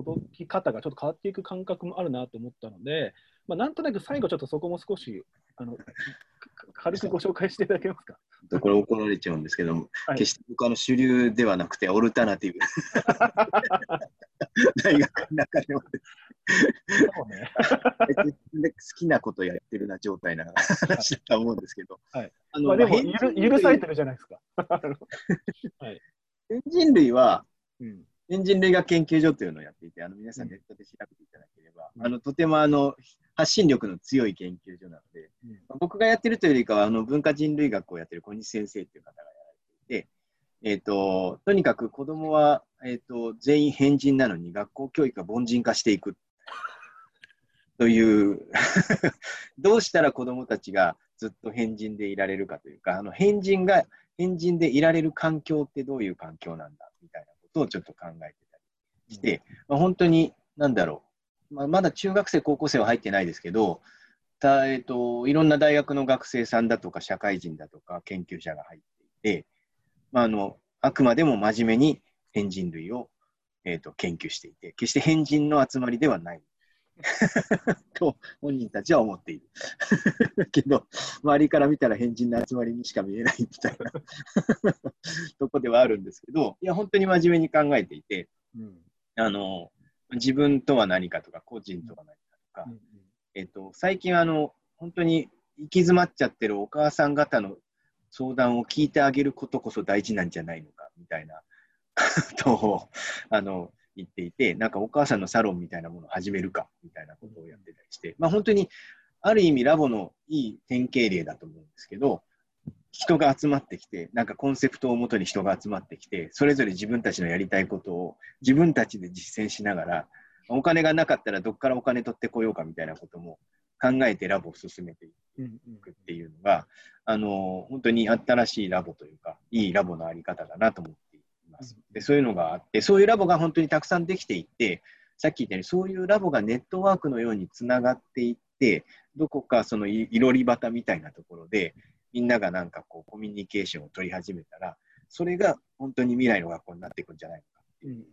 Speaker 1: 届届き方がちょっと変わっていく感覚もあるなと思ったので、まあ、なんとなく最後、ちょっとそこも少しあのか軽くご紹介していただけますか？
Speaker 3: これ怒られちゃうんですけども、
Speaker 1: はい。
Speaker 3: 決して僕あの主流ではなくて、オルタナティブ。大学の中でも。
Speaker 1: そうね。
Speaker 3: 好きなことやってるな状態な話だと思うんですけど、
Speaker 1: はい。
Speaker 3: あ
Speaker 1: まあ、でも許許されてるじゃないですか。
Speaker 3: 変人類は
Speaker 1: うん
Speaker 3: 変人類学研究所というのをやっていて、あの皆さんネットで調べていただければ、
Speaker 1: うん。
Speaker 3: あのとてもあの発信力の強い研究所なので、
Speaker 1: うん。
Speaker 3: 僕がやってるというよりかは、あの文化人類学をやってる小西先生という方がやられていて、えー、ととにかく子供は、えー、と全員変人なのに学校教育が凡人化していくという どうしたら子供たちがずっと変人でいられるかというかあの変人が変人でいられる環境ってどういう環境なんだみたいなことをちょっと考えてたりして、まあ、本当に何だろう、まあ、まだ中学生高校生は入ってないですけどた、えー、といろんな大学の学生さんだとか社会人だとか研究者が入っていて、まあ、あのあくまでも真面目に変人類を、えー、と研究していて決して変人の集まりではない と本人たちは思っている。けど周りから見たら変人の集まりにしか見えないみたいな。とこではあるんですけどいや本当に真面目に考えていて
Speaker 1: うん。
Speaker 3: あの自分とは何かとか個人とは何かとか、
Speaker 1: うん
Speaker 3: えっと、最近あの、本当に行き詰まっちゃってるお母さん方の相談を聞いてあげることこそ大事なんじゃないのかみたいな。ことをあの言っていて、なんかお母さんのサロンみたいなものを始めるかみたいなことをやってたりして、まあ、本当にある意味ラボのいい典型例だと思うんですけど、人が集まってきて、なんかコンセプトをもとに人が集まってきて、それぞれ自分たちのやりたいことを自分たちで実践しながら、お金がなかったらどこからお金取ってこようかみたいなことも考えてラボを進めていくっていうのが、あの本当に新しいラボというか、いいラボのあり方だなと思ってます。でそういうのがあって、そういうラボが本当にたくさんできていって、さっき言ったように、そういうラボがネットワークのようにつながっていって、どこかそのいいろり端みたいなところで、みんながなんかこうコミュニケーションを取り始めたら、それが本当に未来の学校になっていくんじゃないのかっていう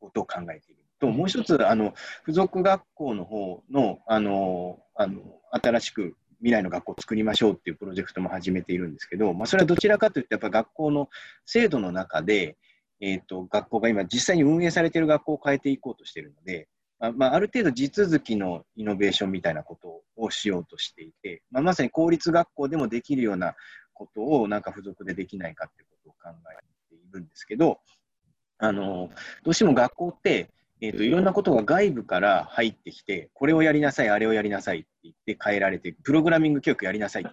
Speaker 3: ことを考えている。と、もう一つ、あの、付属学校の方の、あの、あの、新しく未来の学校を作りましょうっていうプロジェクトも始めているんですけど、まあ、それはどちらかというと、やっぱ学校の制度の中で、えっ、と、学校が今実際に運営されている学校を変えていこうとしているので、まあまあ、ある程度地続きのイノベーションみたいなことをしようとしていて、まあ、まさに公立学校でもできるようなことをなんか付属でできないかっていうことを考えているんですけど、あの、どうしても学校って、えーと、いろんなことが外部から入ってきて、これをやりなさい、あれをやりなさいって言って変えられて、プログラミング教育やりなさいって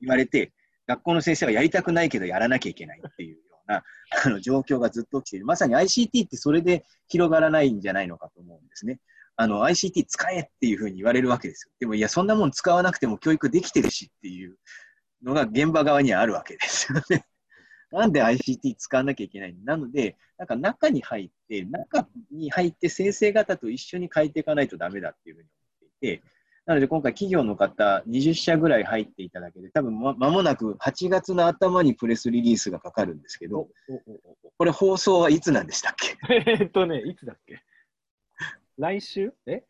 Speaker 3: 言われて、学校の先生はやりたくないけどやらなきゃいけないっていうようなあの状況がずっと起きている。まさに ICT ってそれで広がらないんじゃないのかと思うんですね。あの ICT 使えっていうふうに言われるわけですよ。でもいや、そんなもん使わなくても教育できてるしっていうのが現場側にはあるわけですよね。なんで ICT 使わなきゃいけないなので、なんか中に入って、中に入って先生方と一緒に変えていかないとダメだっていうふうに思っていて、なので今回企業の方20社ぐらい入っていただけで、多分ままもなく8月の頭にプレスリリースがかかるんですけど、これ放送はいつなんでしたっけ？
Speaker 1: えっとね、いつだっけ？来週？え？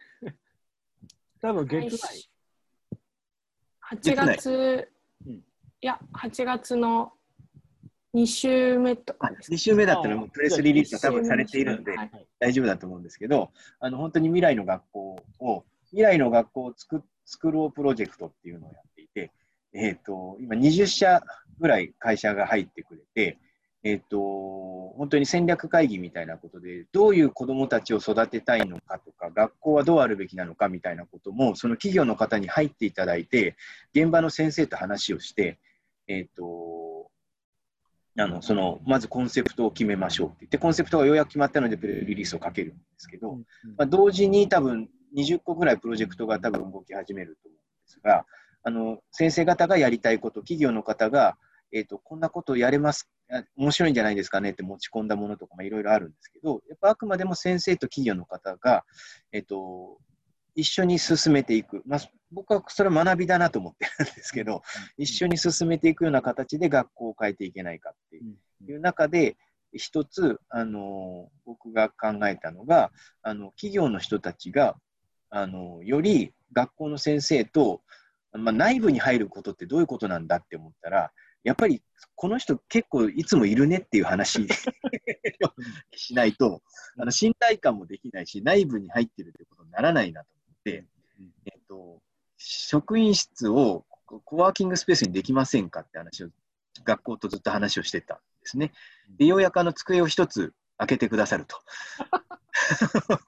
Speaker 1: 多分月内。
Speaker 2: 8月、
Speaker 1: うん。
Speaker 2: いや、8月の2週目とかですか
Speaker 3: ？2週目だったらもうプレスリリースが多分されているので
Speaker 2: はい
Speaker 3: 大丈夫だと思うんですけど、あの本当に未来の学校を、未来の学校を作作ろうプロジェクトっていうのをやっていて、えっ、と、今20社ぐらい会社が入ってくれて、えっ、と、本当に戦略会議みたいなことで、どういう子どもたちを育てたいのかとか、学校はどうあるべきなのかみたいなことも、その企業の方に入っていただいて、現場の先生と話をして、えっ、と、あのそのまずコンセプトを決めましょうって言って、コンセプトがようやく決まったので、プレリリースをかけるんですけど、まあ、同時に多分20個ぐらいプロジェクトが多分動き始めると思うんですが、あの先生方がやりたいこと、企業の方が、えーと、こんなことやれます面白いんじゃないですかねって持ち込んだものとかいろいろあるんですけど、やっぱあくまでも先生と企業の方が、えーと一緒に進めていく、まあ、僕はそれは学びだなと思ってるんですけど、一緒に進めていくような形で学校を変えていけないかっていう中で、一つ、あの僕が考えたのが、あの企業の人たちが、あのより学校の先生と、まあ、内部に入ることってどういうことなんだって思ったら、やっぱりこの人結構いつもいるねっていう話 しないと、あの信頼感もできないし、内部に入ってるってことにならないなとえっと、職員室をコワーキングスペースにできませんかって話を学校とずっと話をしてたんですね。でようやくあの机を一つ開けてくださると。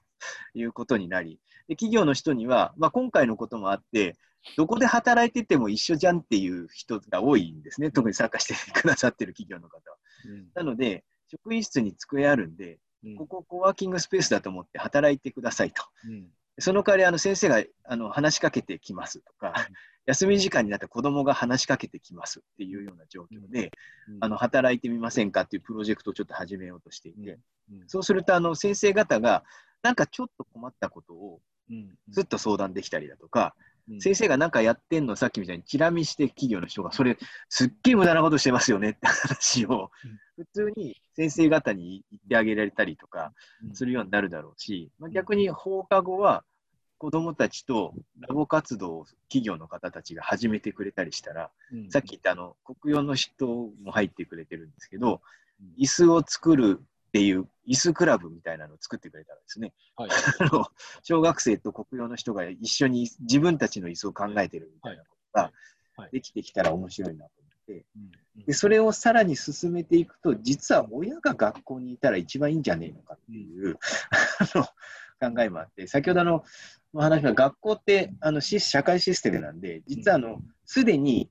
Speaker 3: いうことになり、で企業の人には、まあ、今回のこともあって、どこで働いてても一緒じゃんっていう人が多いんですね、特に参加してくださってる企業の方は。うん、なので、職員室に机あるんで、うん、ここコワーキングスペースだと思って働いてくださいと。うん、その代わりあの先生があの話しかけてきますとか、休み時間になって子供が話しかけてきますっていうような状況で、あの働いてみませんかっていうプロジェクトをちょっと始めようとしていて、そうするとあの先生方がなんかちょっと困ったことをずっと相談できたりだとか、先生が何かやってんの、さっきみたいにチラ見して企業の人が、それ、すっげえ無駄なことしてますよねって話を、普通に先生方に言ってあげられたりとかするようになるだろうし、まあ、逆に放課後は、子どもたちとラボ活動を企業の方たちが始めてくれたりしたら、さっき言ったあの国用の人も入ってくれてるんですけど、椅子を作るっていう椅子クラブみたいなのを作ってくれたらですね、はい、小学生と国用の人が一緒に自分たちの椅子を考えてるみたいなことができてきたら面白いなと思って、でそれをさらに進めていくと、実は親が学校にいたら一番いいんじゃねえのかっていうあの考えもあって、先ほどの話は学校ってあの社会システムなんで、実はすでに、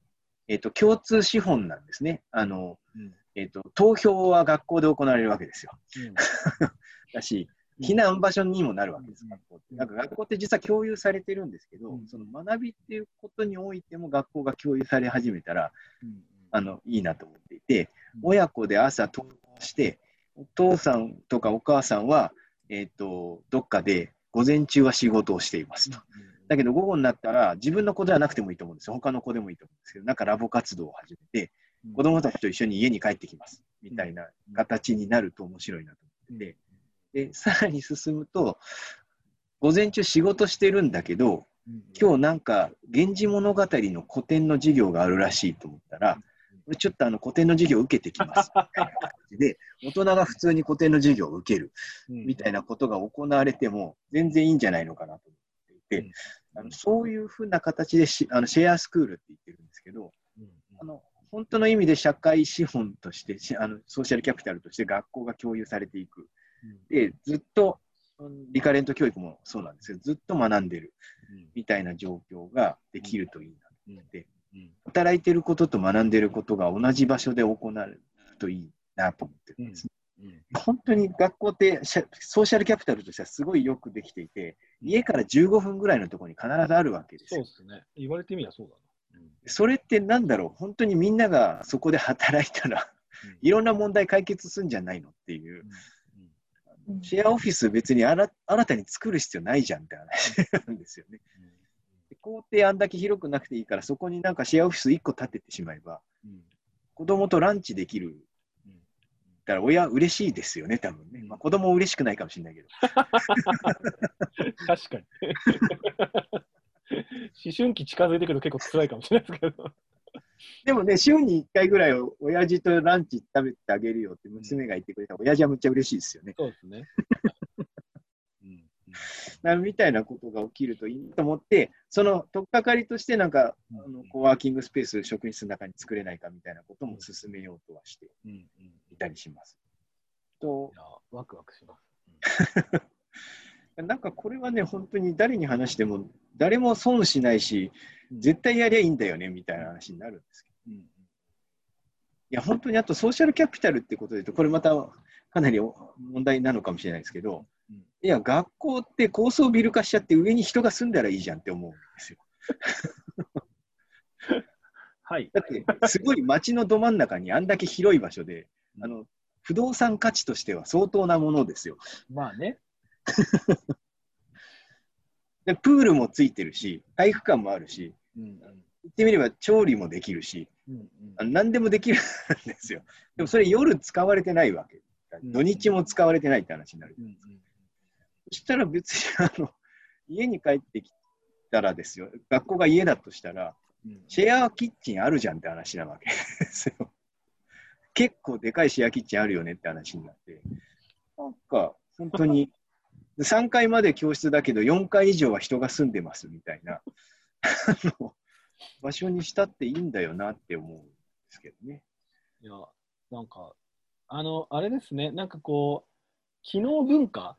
Speaker 3: えーと、共通資本なんですね。あの、うんえーと、投票は学校で行われるわけですよ。うん、だし、避難場所にもなるわけです、学校って。なんか学校って実は共有されてるんですけど、その学びっていうことにおいても学校が共有され始めたら、あのいいなと思っていて、親子で朝登校して、お父さんとかお母さんは、えーと、どっかで午前中は仕事をしていますと。だけど午後になったら自分の子ではなくてもいいと思うんですよ。他の子でもいいと思うんですけど、なんかラボ活動を始めて、子供たちと一緒に家に帰ってきます。みたいな形になると面白いなと思って。て、でさらに進むと、午前中仕事してるんだけど、今日なんか「源氏物語」の古典の授業があるらしいと思ったら、ちょっとあの古典の授業を受けてきます。みたいな感じで、大人が普通に古典の授業を受けるみたいなことが行われても、全然いいんじゃないのかなと思っていて、あのそういうふうな形でしあのシェアスクールって言ってるんですけど、あの本当の意味で社会資本としてあのソーシャルキャピタルとして学校が共有されていく、でずっとリカレント教育もそうなんですけどずっと学んでるみたいな状況ができるといいなって、働いてることと学んでることが同じ場所で行われるといいなと思ってるんです。ね。本当に学校ってソーシャルキャピタルとしてはすごいよくできていて、家から15分ぐらいのところに必ずあるわけですよ。
Speaker 1: そうですね。言われてみればそうだな。
Speaker 3: それってなんだろう、本当にみんながそこで働いたら、いろんな問題解決するんじゃないのっていう、シェアオフィス別に新たに作る必要ないじゃんって話なんですよね。校庭あんだけ広くなくていいから、そこになんかシェアオフィス1個建ててしまえば、子供とランチできる。だから親嬉しいですよね、多分ね。まあ、子供嬉しくないかもしれないけど。
Speaker 1: 確かに。思春期近づいてくると結構辛いかもしれないですけど。
Speaker 3: でもね、週に1回ぐらい、親父とランチ食べてあげるよって娘が言ってくれたら、親父はむっちゃ嬉しいですよね。
Speaker 1: そうですね。
Speaker 3: なみたいなことが起きるといいと思って、その取っかかりとして、なんか、うん、あのコワーキングスペース、職員室の中に作れないかみたいなことも進めようとはしていたりします。
Speaker 1: とワクワクします。
Speaker 3: なんかこれはね、本当に誰に話しても、誰も損しないし、絶対やりゃいいんだよねみたいな話になるんですけど、うん、や、本当にあとソーシャルキャピタルってことで言うと、これまたかなり問題なのかもしれないですけど、
Speaker 1: うん
Speaker 3: いや、学校って高層ビル化しちゃって上に人が住んだらいいじゃんって思うんですよ。
Speaker 1: はい。
Speaker 3: だって、すごい街のど真ん中にあんだけ広い場所で、あの、不動産価値としては相当なものですよ。
Speaker 1: まあね。
Speaker 3: でプールもついてるし、体育館もあるし、
Speaker 1: うん
Speaker 3: 言ってみれば調理もできるし、
Speaker 1: うんうん
Speaker 3: 何でもできるんですよ。でもそれ夜使われてないわけ。
Speaker 1: うん
Speaker 3: 土日も使われてないって話になる。
Speaker 1: うんうん
Speaker 3: そしたら別にあの家に帰ってきたらですよ、学校が家だとしたら、
Speaker 1: うん
Speaker 3: シェアキッチンあるじゃんって話なわけですよ。結構でかいシェアキッチンあるよねって話になって、なんか本当に3階まで教室だけど4階以上は人が住んでますみたいな。場所にしたっていいんだよなって思うんですけどね。
Speaker 1: いや、なんか、あの、あれですね、なんかこう、機能文化？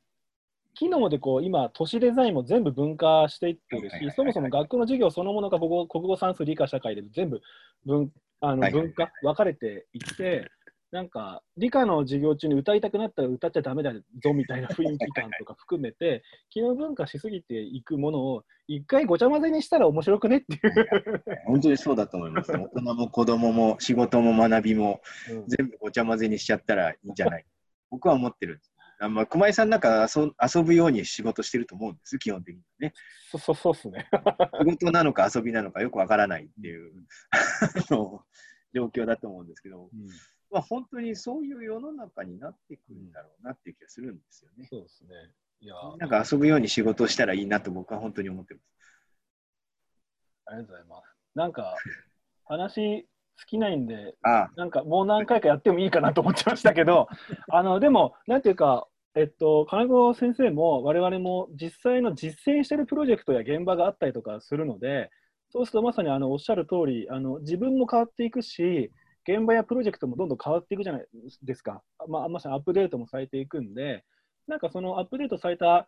Speaker 1: 機能でこう今、都市デザインも全部分化していってるし、そもそも学校の授業そのものが国語国語算数理科社会で全部分あの分化、分かれていって、なんか理科の授業中に歌いたくなったら歌っちゃダメだぞみたいな雰囲気感とか含めて、機能分化しすぎていくものを一回ごちゃ混ぜにしたら面白くねっていう。
Speaker 3: 本当にそうだと思います。大人も子供も仕事も学びも
Speaker 1: うん
Speaker 3: 全部ごちゃ混ぜにしちゃったらいいんじゃない僕は思ってる。あまあ、熊井さんなんか遊遊ぶように仕事してると思うんです、基本的にね。
Speaker 1: そ そそうっすね。
Speaker 3: 仕事なのか遊びなのかよくわからないっていう 状況だと思うんですけど、
Speaker 1: うん
Speaker 3: まあ、本当にそういう世の中になってくるんだろうなっていう気がするんですよね。
Speaker 1: そうですね。いや
Speaker 3: なんか遊ぶように仕事をしたらいいなと僕は本当に思ってます。
Speaker 1: ありがとうございます。なんか、話尽きないんで、
Speaker 3: あ
Speaker 1: なんかもう何回かやってもいいかなと思ってましたけど、あのでも、なんていうか、えっと、金子先生も我々も実際の実践してるプロジェクトや現場があったりとかするので、そうするとまさにあのおっしゃる通り、あの自分も変わっていくし、現場やプロジェクトもどんどん変わっていくじゃないですか。まあ、まさにアップデートもされていくんで、なんかそのアップデートされた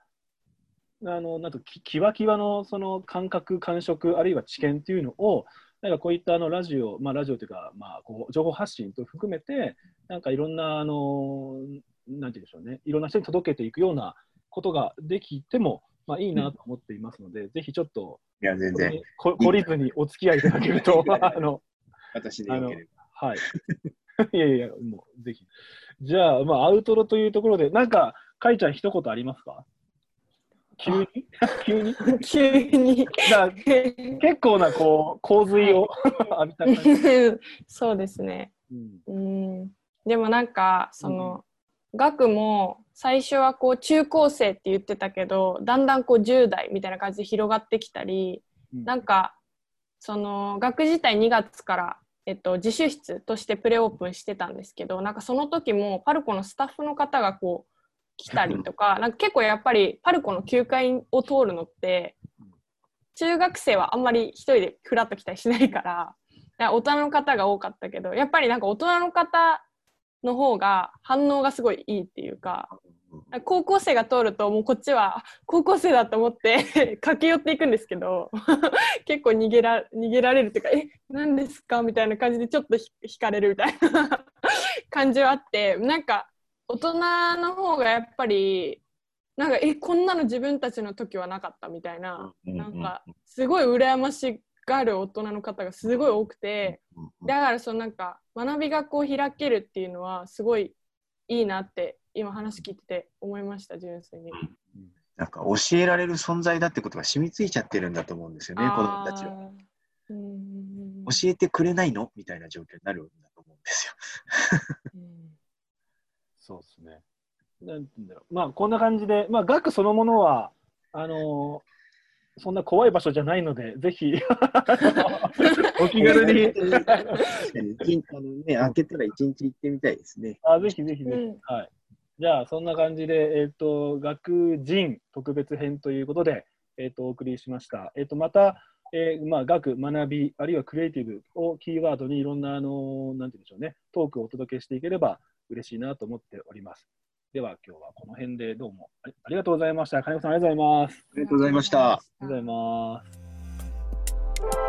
Speaker 1: あのなんとききわきわのその感覚、感触、あるいは知見っていうのを、なんかこういったあのラジオ、まあ、ラジオというか、まあ、こう情報発信と含めて、なんかいろんな、あのなんていうんでしょうね、いろんな人に届けていくようなことができても、まあ、いいなと思っていますので、ぜひちょっと、
Speaker 3: いや、全然、
Speaker 1: こ懲りずにお付き合いいただけると、あの、
Speaker 3: 私でよければ。
Speaker 1: はい。いやいや、もうぜひ。じゃあ、まあ、アウトロというところで、なんか、かいちゃん、一言ありますか？急に？急に？
Speaker 2: 急に。
Speaker 1: だ結構なこう洪水を浴びた感じ。
Speaker 2: そうですね。
Speaker 1: うん。
Speaker 2: うん。でもなんかその、学も最初はこう中高生って言ってたけどだんだんこう10代みたいな感じで広がってきたりなんかその学自体2月から、えっと、自習室としてプレオープンしてたんですけどなんかその時もパルコのスタッフの方がこう来たりとか なんか結構やっぱりパルコの9階を通るのって中学生はあんまり一人でフラッと来たりしないからいや大人の方が多かったけどやっぱりなんか大人の方の方が反応がすごいいいっていうか高校生が通るともうこっちは高校生だと思って 駆け寄っていくんですけど 結構逃げら逃げられるっていうか「え何ですか?」みたいな感じでちょっとひ引かれるみたいな 感じはあってなんか大人の方がやっぱりなんか「えこんなの自分たちの時はなかった」みたいななんかすごい羨ましがる大人の方がすごい多くてだからそのなんか学びがこう開けるっていうのはすごいいいなって今話聞いてて思いました純粋に。
Speaker 3: なんか教えられる存在だってことが染みついちゃってるんだと思うんですよね、子供たちは。教えてくれないのみたいな状況になるんだと思うんですよ。
Speaker 2: うん
Speaker 1: そうですね。なんて言うんだろう。まあ、こんな感じで、まあ、学そのものは、あのーそんな怖い場所じゃないので、ぜひ、お気軽に。
Speaker 3: ね、開けたら一日行ってみたいですね。
Speaker 1: あぜひぜひぜひ、
Speaker 2: うん
Speaker 1: はい。じゃあ、そんな感じで、えっ、と、学人特別編ということで、えっ、と、お送りしました。えっ、と、また、えーまあ、学、学び、あるいはクリエイティブをキーワードにいろんな、あのーなんて言うんでしょうね、トークをお届けしていければ嬉しいなと思っております。では、今日はこの辺でどうもありありがとうございました。金子さん、ありがとうございます。
Speaker 3: ありがとうございました。
Speaker 1: ありがとうございます。